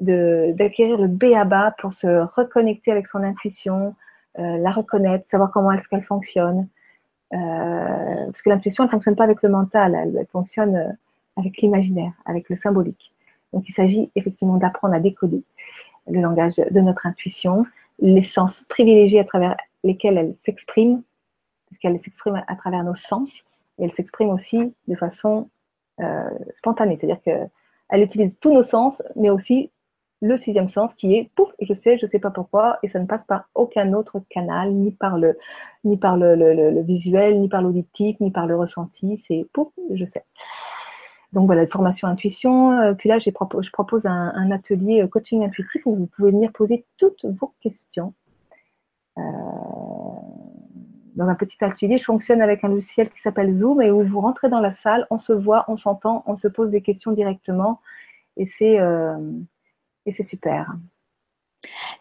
d'acquérir le B à bas pour se reconnecter avec son intuition, euh, la reconnaître, savoir comment est-ce qu'elle fonctionne. Euh, parce que l'intuition, elle ne fonctionne pas avec le mental, elle, fonctionne euh, avec l'imaginaire, avec le symbolique. Donc il s'agit effectivement d'apprendre à décoder le langage de, notre intuition, les sens privilégiés à travers lesquels elle s'exprime, puisqu'elle s'exprime à, travers nos sens, et elle s'exprime aussi de façon spontanée, c'est-à-dire qu'elle utilise tous nos sens, mais aussi le sixième sens qui est pouf, je sais, je sais pas pourquoi, et ça ne passe par aucun autre canal, ni par le, ni par le, visuel, ni par l'auditif, ni par le ressenti, c'est pouf, je sais. Donc voilà, formation intuition. Euh, puis là, je propose un, atelier euh, coaching intuitif où vous pouvez venir poser toutes vos questions. Euh, dans un petit atelier, je fonctionne avec un logiciel qui s'appelle Zoom et où vous rentrez dans la salle, on se voit, on s'entend, on se pose des questions directement. Et c'est et c'est super.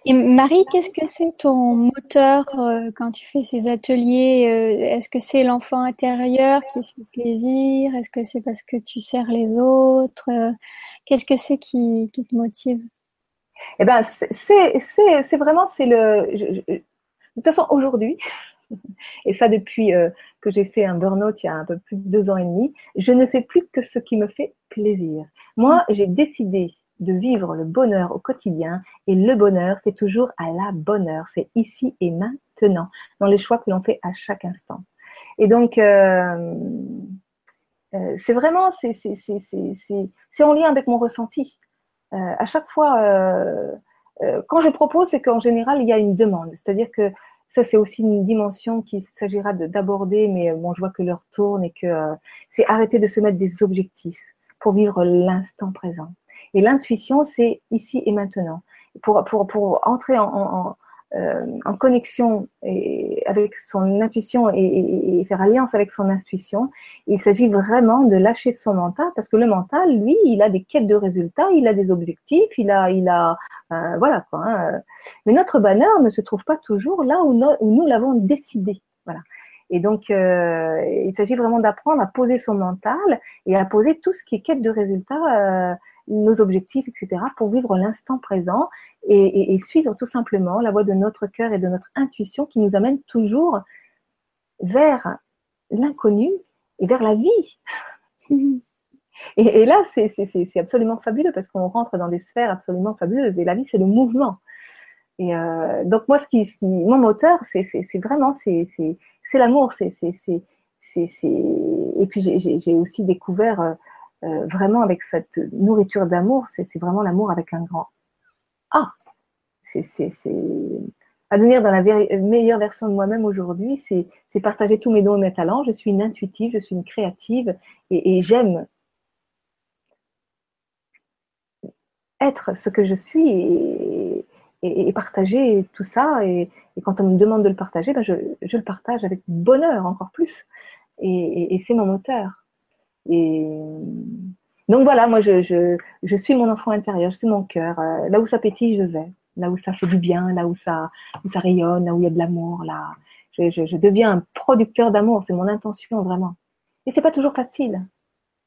Et Marie, qu'est-ce que c'est ton moteur euh, quand tu fais ces ateliers euh, Est-ce que c'est l'enfant intérieur qui se fait plaisir Est-ce que c'est parce que tu sers les autres euh, Qu'est-ce que c'est qui, te motive? Eh ben, c'est vraiment c'est le. De toute façon, aujourd'hui, et ça depuis que j'ai fait un burn-out il y a un peu plus de deux ans et demi, je ne fais plus que ce qui me fait plaisir. Moi, j'ai décidé de vivre le bonheur au quotidien. Et le bonheur, c'est toujours à la bonne heure. C'est ici et maintenant, dans les choix que l'on fait à chaque instant. Et donc, euh, euh, c'est vraiment, c'est en lien avec mon ressenti. Euh, à chaque fois, quand je propose, c'est qu'en général, il y a une demande. C'est-à-dire que ça, c'est aussi une dimension qu'il s'agira d'aborder, mais bon, je vois que l'heure tourne et que c'est arrêter de se mettre des objectifs pour vivre l'instant présent. Et l'intuition, c'est ici et maintenant. Pour, pour, pour entrer en, en, euh, en connexion et avec son intuition et, faire alliance avec son intuition, il s'agit vraiment de lâcher son mental parce que le mental, lui, il a des quêtes de résultats, il a des objectifs, il a, il a, euh, voilà quoi. Hein. Mais notre bonheur ne se trouve pas toujours là où, où nous l'avons décidé. Voilà. Et donc, euh, il s'agit vraiment d'apprendre à poser son mental et à poser tout ce qui est quête de résultats euh, nos objectifs, etc., pour vivre l'instant présent et, suivre tout simplement la voie de notre cœur et de notre intuition qui nous amène toujours vers l'inconnu et vers la vie. et, là, c'est absolument fabuleux parce qu'on rentre dans des sphères absolument fabuleuses et la vie, c'est le mouvement. Et euh, donc moi, ce qui, mon moteur, c'est vraiment c'est l'amour, et puis j'ai aussi découvert euh, vraiment avec cette nourriture d'amour, c'est vraiment l'amour avec un grand A. C'est à devenir dans la meilleure version de moi-même aujourd'hui, c'est partager tous mes dons et mes talents. Je suis une intuitive, je suis une créative et, j'aime être ce que je suis et, partager tout ça. Et, quand on me demande de le partager, ben je, je, le partage avec bonheur encore plus. Et, c'est mon moteur. Et donc voilà, moi je, je, je, suis mon enfant intérieur, je suis mon cœur. Euh, là où ça pétille, je vais. Là où ça fait du bien, là où ça, où ça rayonne, là où il y a de l'amour, là, je, je, deviens un producteur d'amour. C'est mon intention vraiment. Et c'est pas toujours facile.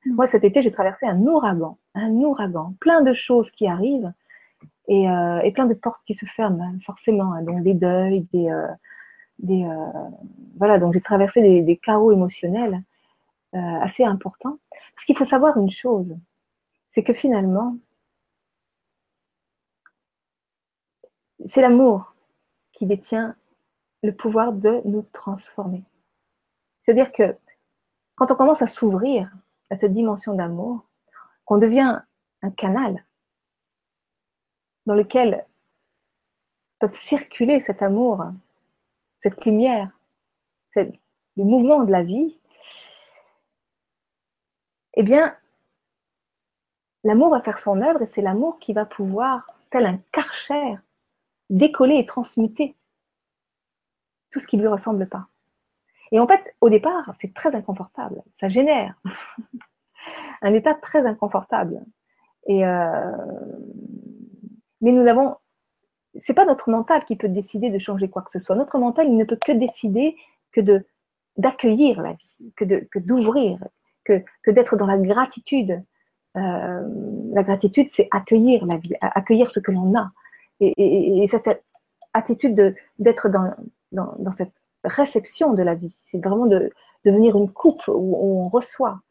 Moi cet été, j'ai traversé un ouragan, un ouragan, plein de choses qui arrivent. et, et, plein de portes qui se ferment, hein, forcément. Hein, donc des deuils, des, des voilà. Donc j'ai traversé des, des, chaos émotionnels assez importants. Parce qu'il faut savoir une chose, c'est que finalement, c'est l'amour qui détient le pouvoir de nous transformer. C'est-à-dire que quand on commence à s'ouvrir à cette dimension d'amour, qu'on devient un canal dans lequel peut circuler cet amour, cette lumière, le mouvement de la vie, eh bien, l'amour va faire son œuvre et c'est l'amour qui va pouvoir, tel un karcher, décoller et transmuter tout ce qui ne lui ressemble pas. Et en fait, au départ, c'est très inconfortable. Ça génère un état très inconfortable. Euh, mais nous avons, c'est pas notre mental qui peut décider de changer quoi que ce soit. Notre mental, il ne peut que décider que d'accueillir la vie, que d'ouvrir, que, d'être dans la gratitude. Euh, la gratitude, c'est accueillir la vie, accueillir ce que l'on a. Et, et, cette attitude d'être dans, cette réception de la vie, c'est vraiment de devenir une coupe où on reçoit.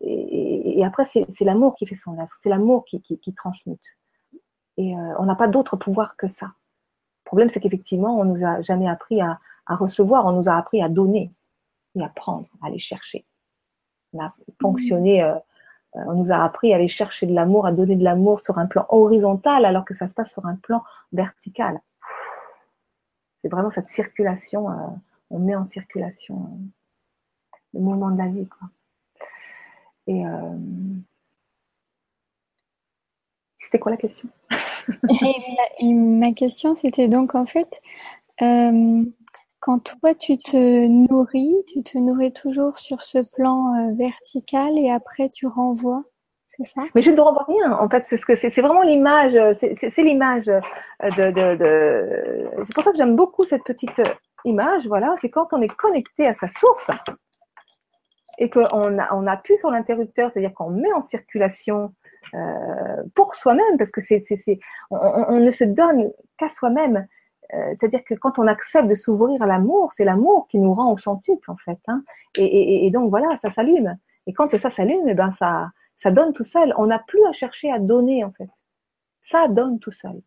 Et, après, c'est l'amour qui fait son œuvre, c'est l'amour qui, qui, transmute. Et euh, on n'a pas d'autre pouvoir que ça. Le problème, c'est qu'effectivement, on nous a jamais appris à, à, recevoir, on nous a appris à donner et à prendre, à aller chercher. On a fonctionné, euh, euh, on nous a appris à aller chercher de l'amour, à donner de l'amour sur un plan horizontal, alors que ça se passe sur un plan vertical. C'est vraiment cette circulation, on met en circulation le mouvement de la vie. Quoi. Et euh, c'était quoi la question? Ma question, c'était donc en fait, euh, quand toi tu te nourris, tu te nourris toujours sur ce plan euh, vertical et après tu renvoies. Ça? Mais je ne renvoie rien. En fait, c'est ce que c'est, vraiment l'image. C'est, l'image de. de, de... C'est pour ça que j'aime beaucoup cette petite image. Voilà, c'est quand on est connecté à sa source et qu'on on appuie sur l'interrupteur, c'est-à-dire qu'on met en circulation euh, pour soi-même, parce que c'est, on, ne se donne qu'à soi-même. Euh, c'est-à-dire que quand on accepte de s'ouvrir à l'amour, c'est l'amour qui nous rend au centuple en fait. Hein. Et, et, et, donc voilà, ça s'allume. Et quand ça s'allume, eh ben ça, ça donne tout seul. On n'a plus à chercher à donner en fait. Ça donne tout seul.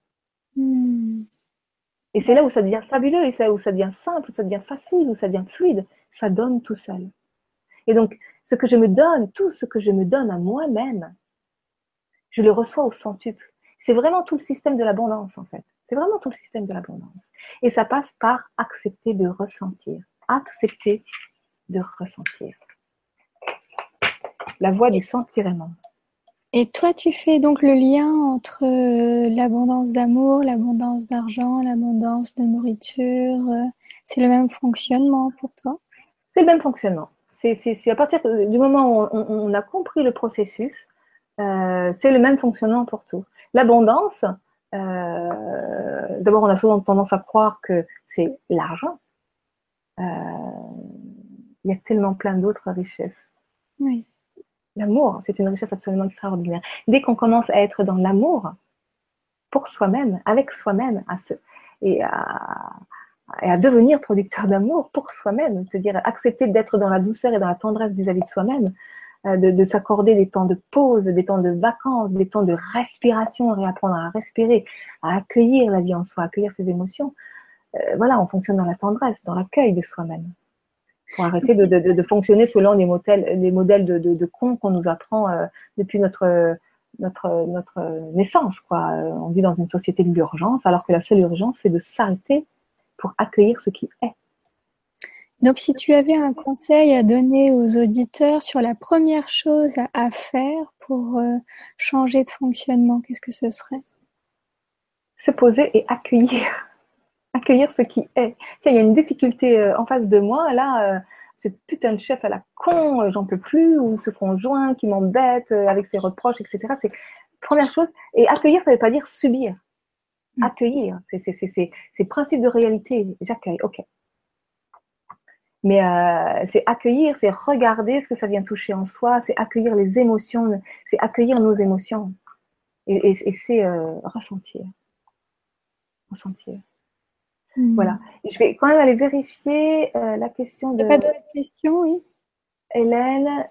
Hmm. Et c'est là où ça devient fabuleux, et c'est là où ça devient simple, où ça devient facile, où ça devient fluide. Ça donne tout seul. Et donc, ce que je me donne, tout ce que je me donne à moi-même, je le reçois au centuple. C'est vraiment tout le système de l'abondance, en fait. C'est vraiment tout le système de l'abondance. Et ça passe par accepter de ressentir. Accepter de ressentir. La voie du sentirément. Et toi, tu fais donc le lien entre euh, l'abondance d'amour, l'abondance d'argent, l'abondance de nourriture. Euh, c'est le même fonctionnement pour toi? C'est le même fonctionnement c'est à partir du moment où on, a compris le processus, euh, c'est le même fonctionnement pour tout. L'abondance, euh, d'abord, on a souvent tendance à croire que c'est l'argent. Euh, il y a tellement plein d'autres richesses. Oui. L'amour, c'est une richesse absolument extraordinaire. Dès qu'on commence à être dans l'amour pour soi-même, avec soi-même, à se, et à, et à devenir producteur d'amour pour soi-même, c'est-à-dire accepter d'être dans la douceur et dans la tendresse vis-à-vis de soi-même, euh, de, s'accorder des temps de pause, des temps de vacances, des temps de respiration, réapprendre à respirer, à accueillir la vie en soi, accueillir ses émotions. Euh, voilà, on fonctionne dans la tendresse, dans l'accueil de soi-même. Pour arrêter de, fonctionner selon les modèles, les modèles de, de, con qu'on nous apprend euh, depuis notre, notre, notre naissance. Quoi. On vit dans une société de l'urgence, alors que la seule urgence, c'est de s'arrêter pour accueillir ce qui est. Donc, si tu avais un conseil à donner aux auditeurs sur la première chose à, faire pour euh, changer de fonctionnement, qu'est-ce que ce serait? Se poser et accueillir. Accueillir ce qui est. Tiens, il y a une difficulté euh, en face de moi, là, euh, ce putain de chef à la con, j'en peux plus, ou ce conjoint qui m'embête avec ses reproches, etc. C'est première chose. Et accueillir, ça ne veut pas dire subir. Mm. Accueillir, c'est principe de réalité. J'accueille, ok. Mais euh, c'est accueillir, c'est regarder ce que ça vient toucher en soi, c'est accueillir les émotions, c'est accueillir nos émotions et, c'est euh, ressentir. en sentier. Hmm. Voilà. Je vais quand même aller vérifier euh, la question de. pas d'autres questions, oui. Hélène,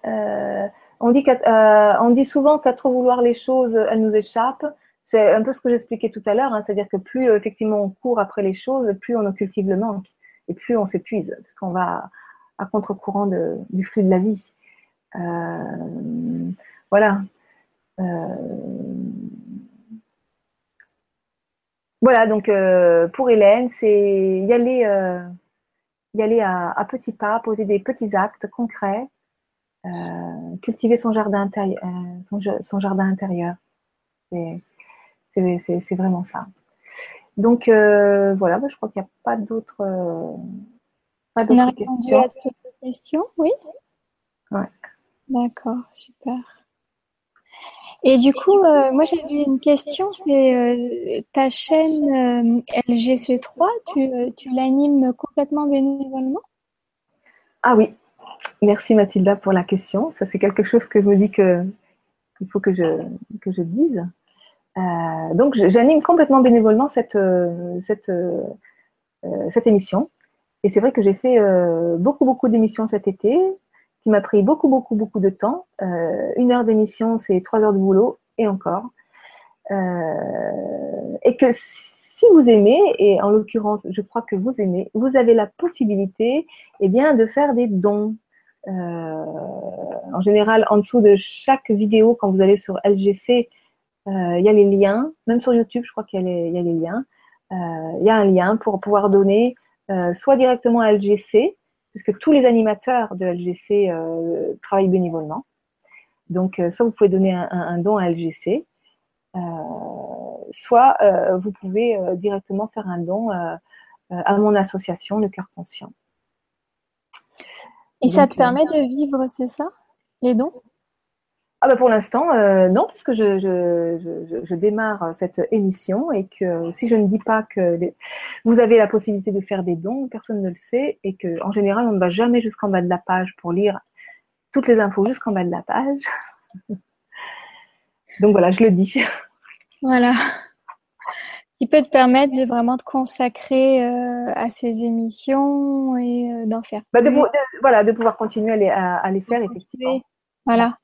on, dit on dit souvent qu'à trop vouloir les choses, elles nous échappent. C'est un peu ce que j'expliquais tout à l'heure, hein. c'est-à-dire que plus effectivement on court après les choses, plus on en cultive le manque et plus on s'épuise, parce qu'on va à contre-courant du flux de la vie. voilà. Voilà, donc euh, pour Hélène, c'est y aller, euh, y aller à, petits pas, poser des petits actes concrets, euh, cultiver son jardin intérieur. Son, jardin intérieur. C'est vraiment ça. Donc voilà, bah, je crois qu'il n'y a pas d'autres pas d'autres questions. à toutes les questions, oui. Ouais. D'accord, super. Et du coup, euh, moi j'avais une question, c'est euh, ta chaîne euh, LGC3, tu, tu l'animes complètement bénévolement? Ah oui, merci Mathilda pour la question. Ça c'est quelque chose que je me dis que il faut que je, que je dise. Donc j'anime complètement bénévolement cette, cette, cette émission. Et c'est vrai que j'ai fait beaucoup, beaucoup d'émissions cet été qui m'a pris beaucoup, beaucoup, beaucoup de temps. Euh, une heure d'émission, c'est trois heures de boulot et encore. Euh, et que si vous aimez, et en l'occurrence, je crois que vous aimez, vous avez la possibilité eh bien, de faire des dons. Euh, en général, en dessous de chaque vidéo, quand vous allez sur LGC, il y a les liens. Même sur YouTube, je crois qu'il y, y, a les liens. Il y a un lien pour pouvoir donner soit directement à LGC, puisque tous les animateurs de LGC euh, travaillent bénévolement. Donc, euh, soit vous pouvez donner un, don à LGC, euh, soit vous pouvez directement faire un don à mon association, le cœur conscient. Et ça te permet de vivre, c'est ça, les dons? Ah bah pour l'instant, euh, non, puisque je, je, je, démarre cette émission et que si je ne dis pas que vous avez la possibilité de faire des dons, personne ne le sait et que en général, on ne va jamais jusqu'en bas de la page pour lire toutes les infos jusqu'en bas de la page. Donc voilà, je le dis. Voilà. Qui peut te permettre de vraiment te consacrer euh, à ces émissions et euh, d'en faire. Bah de, voilà, de pouvoir continuer à les, à les faire, effectivement. Voilà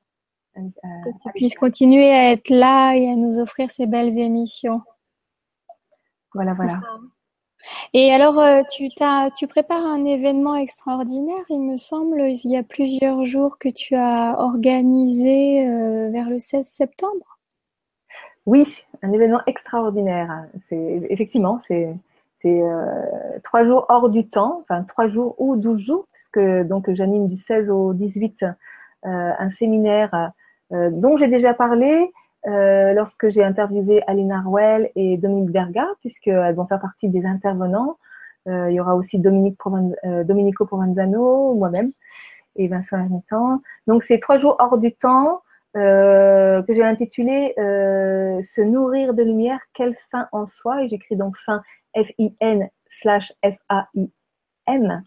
que tu puisses continuer à être là et à nous offrir ces belles émissions. Voilà, voilà. Et alors, euh, tu, tu prépares un événement extraordinaire, il me semble. Il y a plusieurs jours que tu as organisé euh, vers le 16 septembre. Oui, un événement extraordinaire. C'est effectivement, c'est euh, trois jours hors du temps, enfin trois jours ou douze jours, puisque donc j'anime du 16 au 18 un séminaire euh, dont j'ai déjà parlé euh, lorsque j'ai interviewé Aline Arwell et Dominique Berga, puisqu'elles vont faire partie des intervenants. Euh, il y aura aussi Dominique Provenzano, moi-même, et Vincent Hermitan. Donc, c'est trois jours hors du temps que j'ai intitulé Se nourrir de lumière, quelle fin en soi Et j'écris donc fin F-I-N slash F-A-I-M.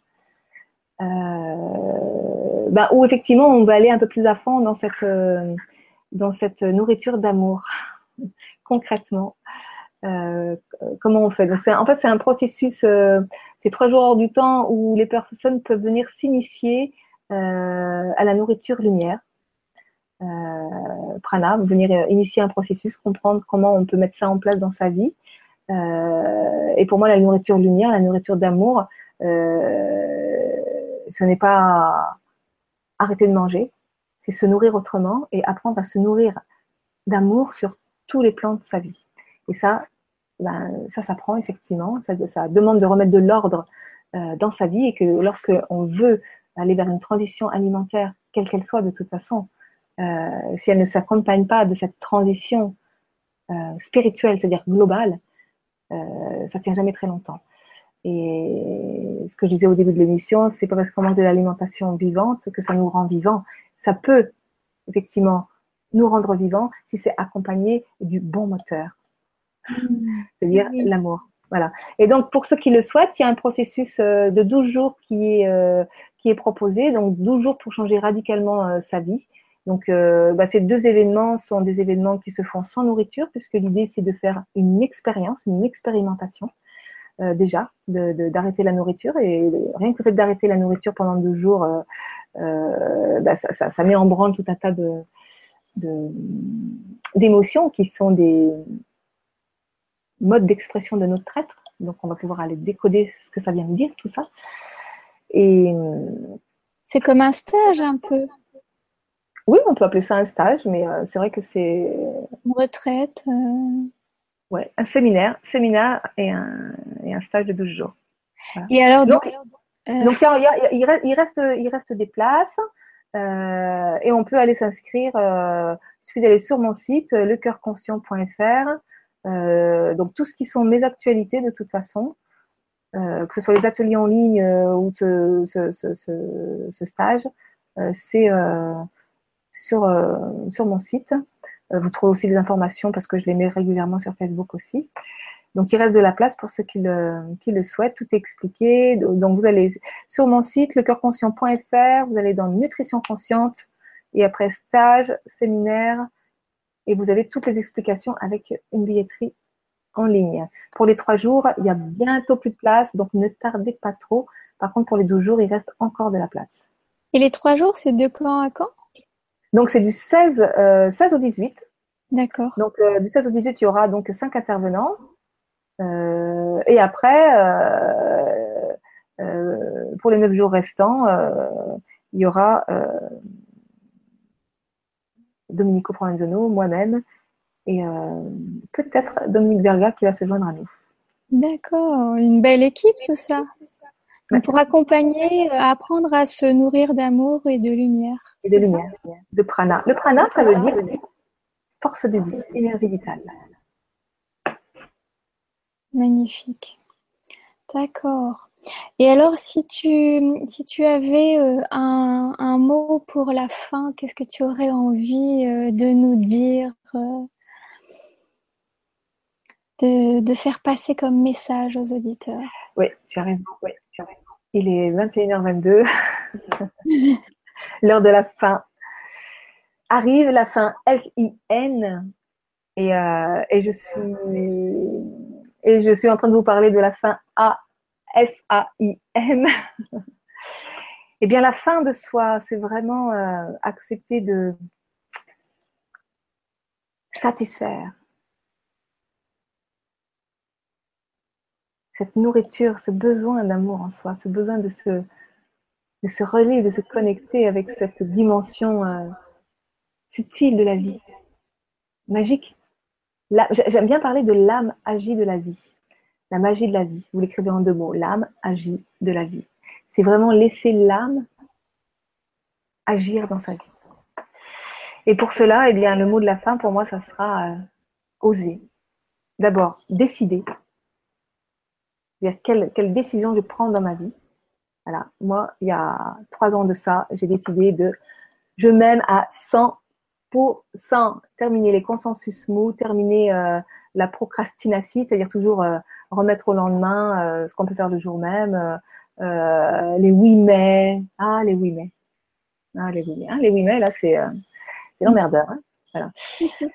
Bah, où effectivement on va aller un peu plus à fond dans cette, euh, dans cette nourriture d'amour, concrètement. Euh, comment on fait? Donc en fait c'est un processus, euh, c'est trois jours hors du temps où les personnes peuvent venir s'initier à la nourriture lumière. prana, venir initier un processus, comprendre comment on peut mettre ça en place dans sa vie. et pour moi, la nourriture lumière, la nourriture d'amour, ce n'est pas arrêter de manger, c'est se nourrir autrement et apprendre à se nourrir d'amour sur tous les plans de sa vie. Et ça, ben, ça s'apprend effectivement, ça, demande de remettre de l'ordre euh, dans sa vie et que lorsque on veut aller vers une transition alimentaire, quelle qu'elle soit de toute façon, euh, si elle ne s'accompagne pas de cette transition euh, spirituelle, c'est-à-dire globale, ça tient jamais très longtemps. Et ce que je disais au début de l'émission, c'est pas parce qu'on mange de l'alimentation vivante que ça nous rend vivants. Ça peut effectivement nous rendre vivants si c'est accompagné du bon moteur, mmh. c'est-à-dire l'amour. Voilà. Et donc, pour ceux qui le souhaitent, il y a un processus euh, de 12 jours qui est, euh, qui est proposé. Donc, 12 jours pour changer radicalement euh, sa vie. Donc, euh, bah, ces deux événements sont des événements qui se font sans nourriture, puisque l'idée, c'est de faire une expérience, une expérimentation, euh, déjà, d'arrêter la nourriture. Et rien que le fait d'arrêter la nourriture pendant deux jours, euh, bah, ça, ça, met en branle tout un tas de d'émotions qui sont des modes d'expression de notre être. Donc, on va pouvoir aller décoder ce que ça vient de dire, tout ça. Et c'est comme un stage un peu. Oui, on peut appeler ça un stage, mais euh, c'est vrai que c'est. Une retraite. Euh. Ouais, un séminaire, séminaire et un, et un stage de 12 jours. Et alors, donc, donc il, reste, il, reste, il reste des places. Euh, et on peut aller s'inscrire. Euh, il suffit d'aller sur mon site, lecoeurconscient.fr. Euh, donc tout ce qui sont mes actualités de toute façon, que ce soit les ateliers en ligne ou ce, ce, ce, ce stage, c'est sur, sur mon site. vous trouvez aussi des informations parce que je les mets régulièrement sur Facebook aussi. Donc, il reste de la place pour ceux qui le, qui le souhaitent. Tout est expliqué. Donc, vous allez sur mon site, lecoeurconscient.fr, vous allez dans Nutrition consciente et après stage, séminaire, et vous avez toutes les explications avec une billetterie en ligne. Pour les trois jours, il y a bientôt plus de place, donc ne tardez pas trop. Par contre, pour les 12 jours, il reste encore de la place. Et les trois jours, c'est de quand à quand? Donc, c'est du 16, 16 euh, au 18. D'accord. Donc, euh, du 16 au 18, il y aura donc cinq intervenants. Euh, et après, euh, euh, pour les neuf jours restants, il y aura Domenico Provenzano, moi-même, et peut-être Dominique Verga qui va se joindre à nous. D'accord, une belle équipe tout ça. Pour accompagner, apprendre à se nourrir d'amour et de lumière. Et de lumière, de prana. Le prana, ça veut dire force de vie, énergie vitale. Magnifique. D'accord. Et alors, si tu, avais euh, un, mot pour la fin, qu'est-ce que tu aurais envie euh, de nous dire, euh, de, faire passer comme message aux auditeurs? Oui, tu as raison. Oui, tu as raison. Il est 21h22, l'heure de la fin. Arrive la fin F-I-N et je suis et je suis en train de vous parler de la fin A, F-A-I-M. eh bien, la fin de soi, c'est vraiment euh, accepter de satisfaire cette nourriture, ce besoin d'amour en soi, ce besoin de se, de relier, de se connecter avec cette dimension euh, subtile de la vie, magique. J'aime bien parler de l'âme agie de la vie. La magie de la vie. Vous l'écrivez en deux mots. L'âme agie de la vie. C'est vraiment laisser l'âme agir dans sa vie. Et pour cela, eh bien, le mot de la fin, pour moi, ça sera euh, oser. D'abord, décider. Quelle, quelle décision je prends dans ma vie. Voilà. Moi, il y a trois ans de ça, j'ai décidé de je m'aime à 100 pour sans terminer les consensus mous, terminer euh, la procrastination, c'est-à-dire toujours euh, remettre au lendemain euh, ce qu'on peut faire le jour même, les oui mais, ah les oui mais, ah les oui mais, ah, les oui mais là c'est l'emmerdeur. Hein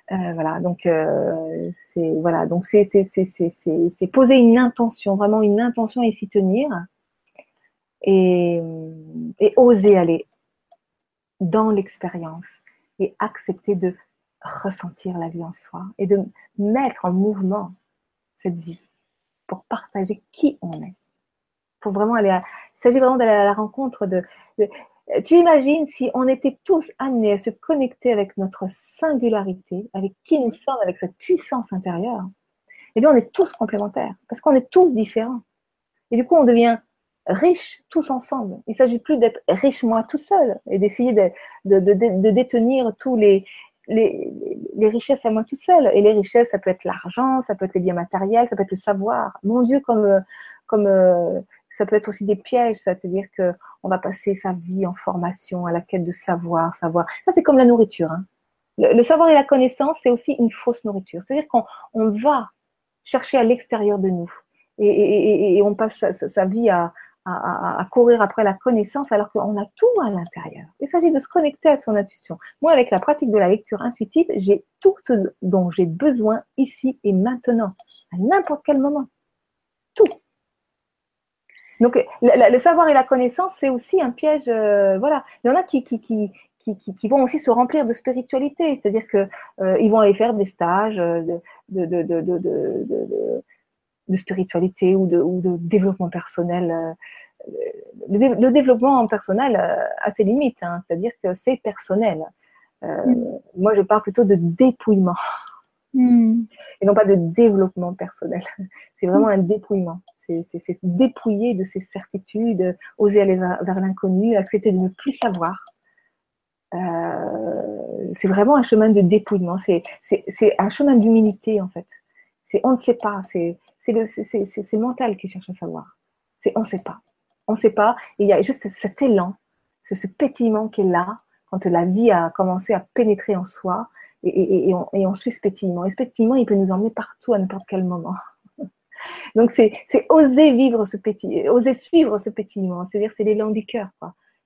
voilà. voilà, donc c'est voilà, donc c'est c'est poser une intention, vraiment une intention et s'y tenir et et oser aller dans l'expérience accepter de ressentir la vie en soi et de mettre en mouvement cette vie pour partager qui on est. Pour vraiment aller il s'agit vraiment d'aller à la rencontre de, Tu imagines si on était tous amenés à se connecter avec notre singularité, avec qui nous sommes, avec cette puissance intérieure, eh bien on est tous complémentaires parce qu'on est tous différents. Et du coup, on devient riches tous ensemble. Il ne s'agit plus d'être riche moi tout seul et d'essayer de, détenir tous les, richesses à moi tout seul. Et les richesses, ça peut être l'argent, ça peut être les biens matériels, ça peut être le savoir. Mon Dieu, comme, comme euh, ça peut être aussi des pièges, c'est-à-dire que on va passer sa vie en formation à la quête de savoir, savoir. Ça, c'est comme la nourriture. Hein. Le, savoir et la connaissance, c'est aussi une fausse nourriture. C'est-à-dire qu'on on va chercher à l'extérieur de nous. Et, on passe sa vie à, à, courir après la connaissance alors qu'on a tout à l'intérieur. Il s'agit de se connecter à son intuition. Moi, avec la pratique de la lecture intuitive, j'ai tout ce dont j'ai besoin ici et maintenant, à n'importe quel moment. Tout. Donc, le, savoir et la connaissance, c'est aussi un piège. Euh, voilà. Il y en a qui, qui, qui, qui, vont aussi se remplir de spiritualité, c'est-à-dire qu'ils euh, vont aller faire des stages euh, de, de, de, de spiritualité ou de, ou de développement personnel. Euh, le, développement personnel a ses limites, hein, c'est-à-dire que c'est personnel. Euh, mm. Moi, je parle plutôt de dépouillement mm. et non pas de développement personnel. C'est vraiment un dépouillement. C'est dépouiller de ses certitudes, oser aller vers, l'inconnu, accepter de ne plus savoir. Euh, c'est vraiment un chemin de dépouillement. C'est un chemin d'humilité en fait. C'est on ne sait pas. C'est c'est le, mental qui cherche à savoir. C'est on ne sait pas. On ne sait pas. Et il y a juste cet élan, ce, ce, pétillement qui est là, quand la vie a commencé à pénétrer en soi, et, on, suit ce pétillement. Et ce pétillement, il peut nous emmener partout à n'importe quel moment. Donc c'est oser vivre ce pétillement, oser suivre ce pétillement. C'est-à-dire c'est l'élan du cœur.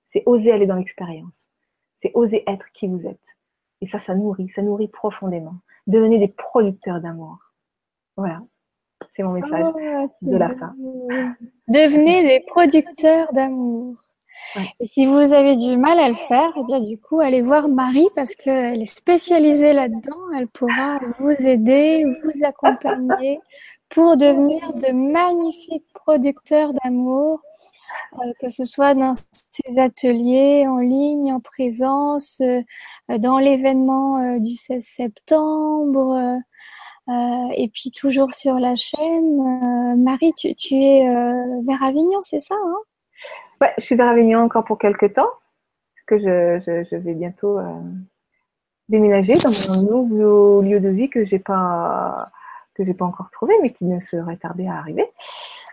C'est oser aller dans l'expérience. C'est oser être qui vous êtes. Et ça, ça nourrit, ça nourrit profondément. Devenez des producteurs d'amour. Voilà. C'est mon message ah, de la fin. Devenez des producteurs d'amour. Et si vous avez du mal à le faire, eh bien du coup, allez voir Marie parce qu'elle est spécialisée là-dedans. Elle pourra vous aider, vous accompagner pour devenir de magnifiques producteurs d'amour, euh, que ce soit dans ses ateliers en ligne, en présence, euh, dans l'événement euh, du 16 septembre euh, et puis toujours sur la chaîne, euh, Marie, tu, tu es euh, vers Avignon, c'est ça hein? Ouais, je suis vers Avignon encore pour quelques temps, parce que je, je, je vais bientôt déménager dans mon nouveau lieu de vie que j'ai pas que j'ai pas encore trouvé, mais qui ne serait tardé à arriver.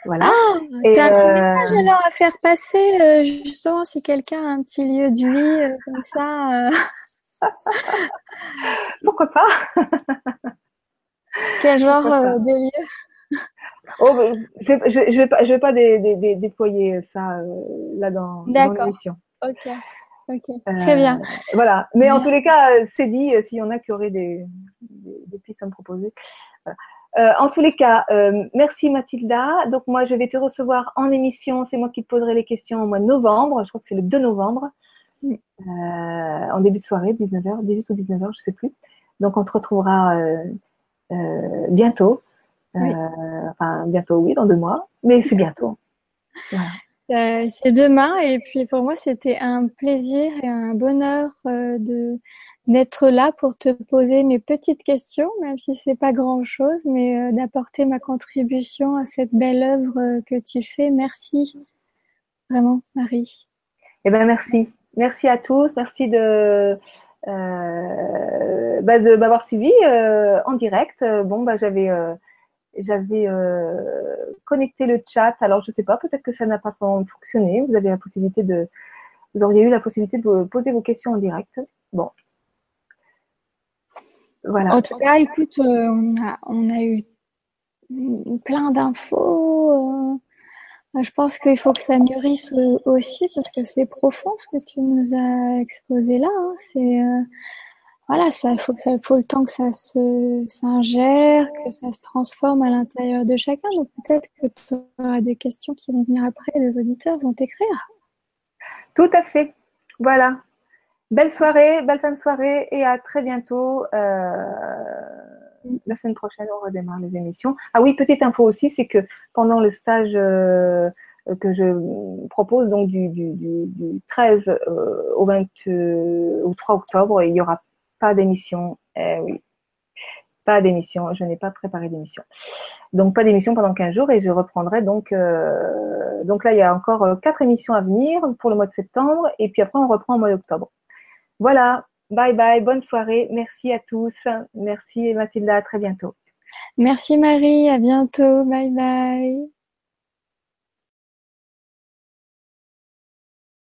Voilà. Ah, tu as un petit message alors à faire passer, justement, si quelqu'un a un petit lieu de vie comme ça. Pourquoi pas? quel genre euh, de lieu? Oh, bah, Je ne vais, pas, je vais pas déployer ça euh, là dans, l'émission. Ok. Ok, très bien. Euh, voilà, mais en tous les cas, c'est dit, s'il y en a qui auraient des, pistes à me proposer. en tous les cas, merci Mathilda. Donc moi, je vais te recevoir en émission. C'est moi qui te poserai les questions au mois de novembre. Je crois que c'est le 2 novembre, en début de soirée, 19h, 18 ou 19h, je ne sais plus. Donc on te retrouvera euh, bientôt. Euh, enfin, bientôt, oui, dans deux mois, mais c'est bientôt. Euh, c'est demain et puis pour moi c'était un plaisir et un bonheur de d'être là pour te poser mes petites questions, même si c'est pas grand chose, mais d'apporter ma contribution à cette belle œuvre que tu fais. Merci vraiment, Marie. Eh ben merci, merci à tous, merci de euh, bah, de m'avoir suivi euh, en direct. Euh, bon, bah, j'avais j'avais connecté le chat. Alors, je sais pas, peut-être que ça n'a pas fonctionné. Vous avez la possibilité de, vous auriez eu la possibilité de poser vos questions en direct. Bon. Voilà. En tout cas, écoute, on, a, on a eu plein d'infos. Je pense qu'il faut que ça mûrisse aussi parce que c'est profond ce que tu nous as exposé là. Hein. C'est euh, voilà, ça faut, ça faut le temps que ça se s'ingère, que ça se transforme à l'intérieur de chacun. Donc peut-être que tu auras des questions qui vont venir après, les auditeurs vont t'écrire. Tout à fait. Voilà. Belle soirée, belle fin de soirée et à très bientôt. Euh la semaine prochaine, on redémarre les émissions. Ah oui, petite info aussi, c'est que pendant le stage euh, que je propose, donc du, 13 euh, au, 20, euh, au 3 octobre, il n'y aura pas d'émission. Eh oui, pas d'émission. Je n'ai pas préparé d'émission. Donc pas d'émission pendant 15 jours et je reprendrai donc. donc là, il y a encore quatre émissions à venir pour le mois de septembre et puis après, on reprend au mois d'octobre. Voilà, Bye bye, bonne soirée. Merci à tous. Merci Mathilda, à très bientôt. Merci Marie, à bientôt. Bye bye.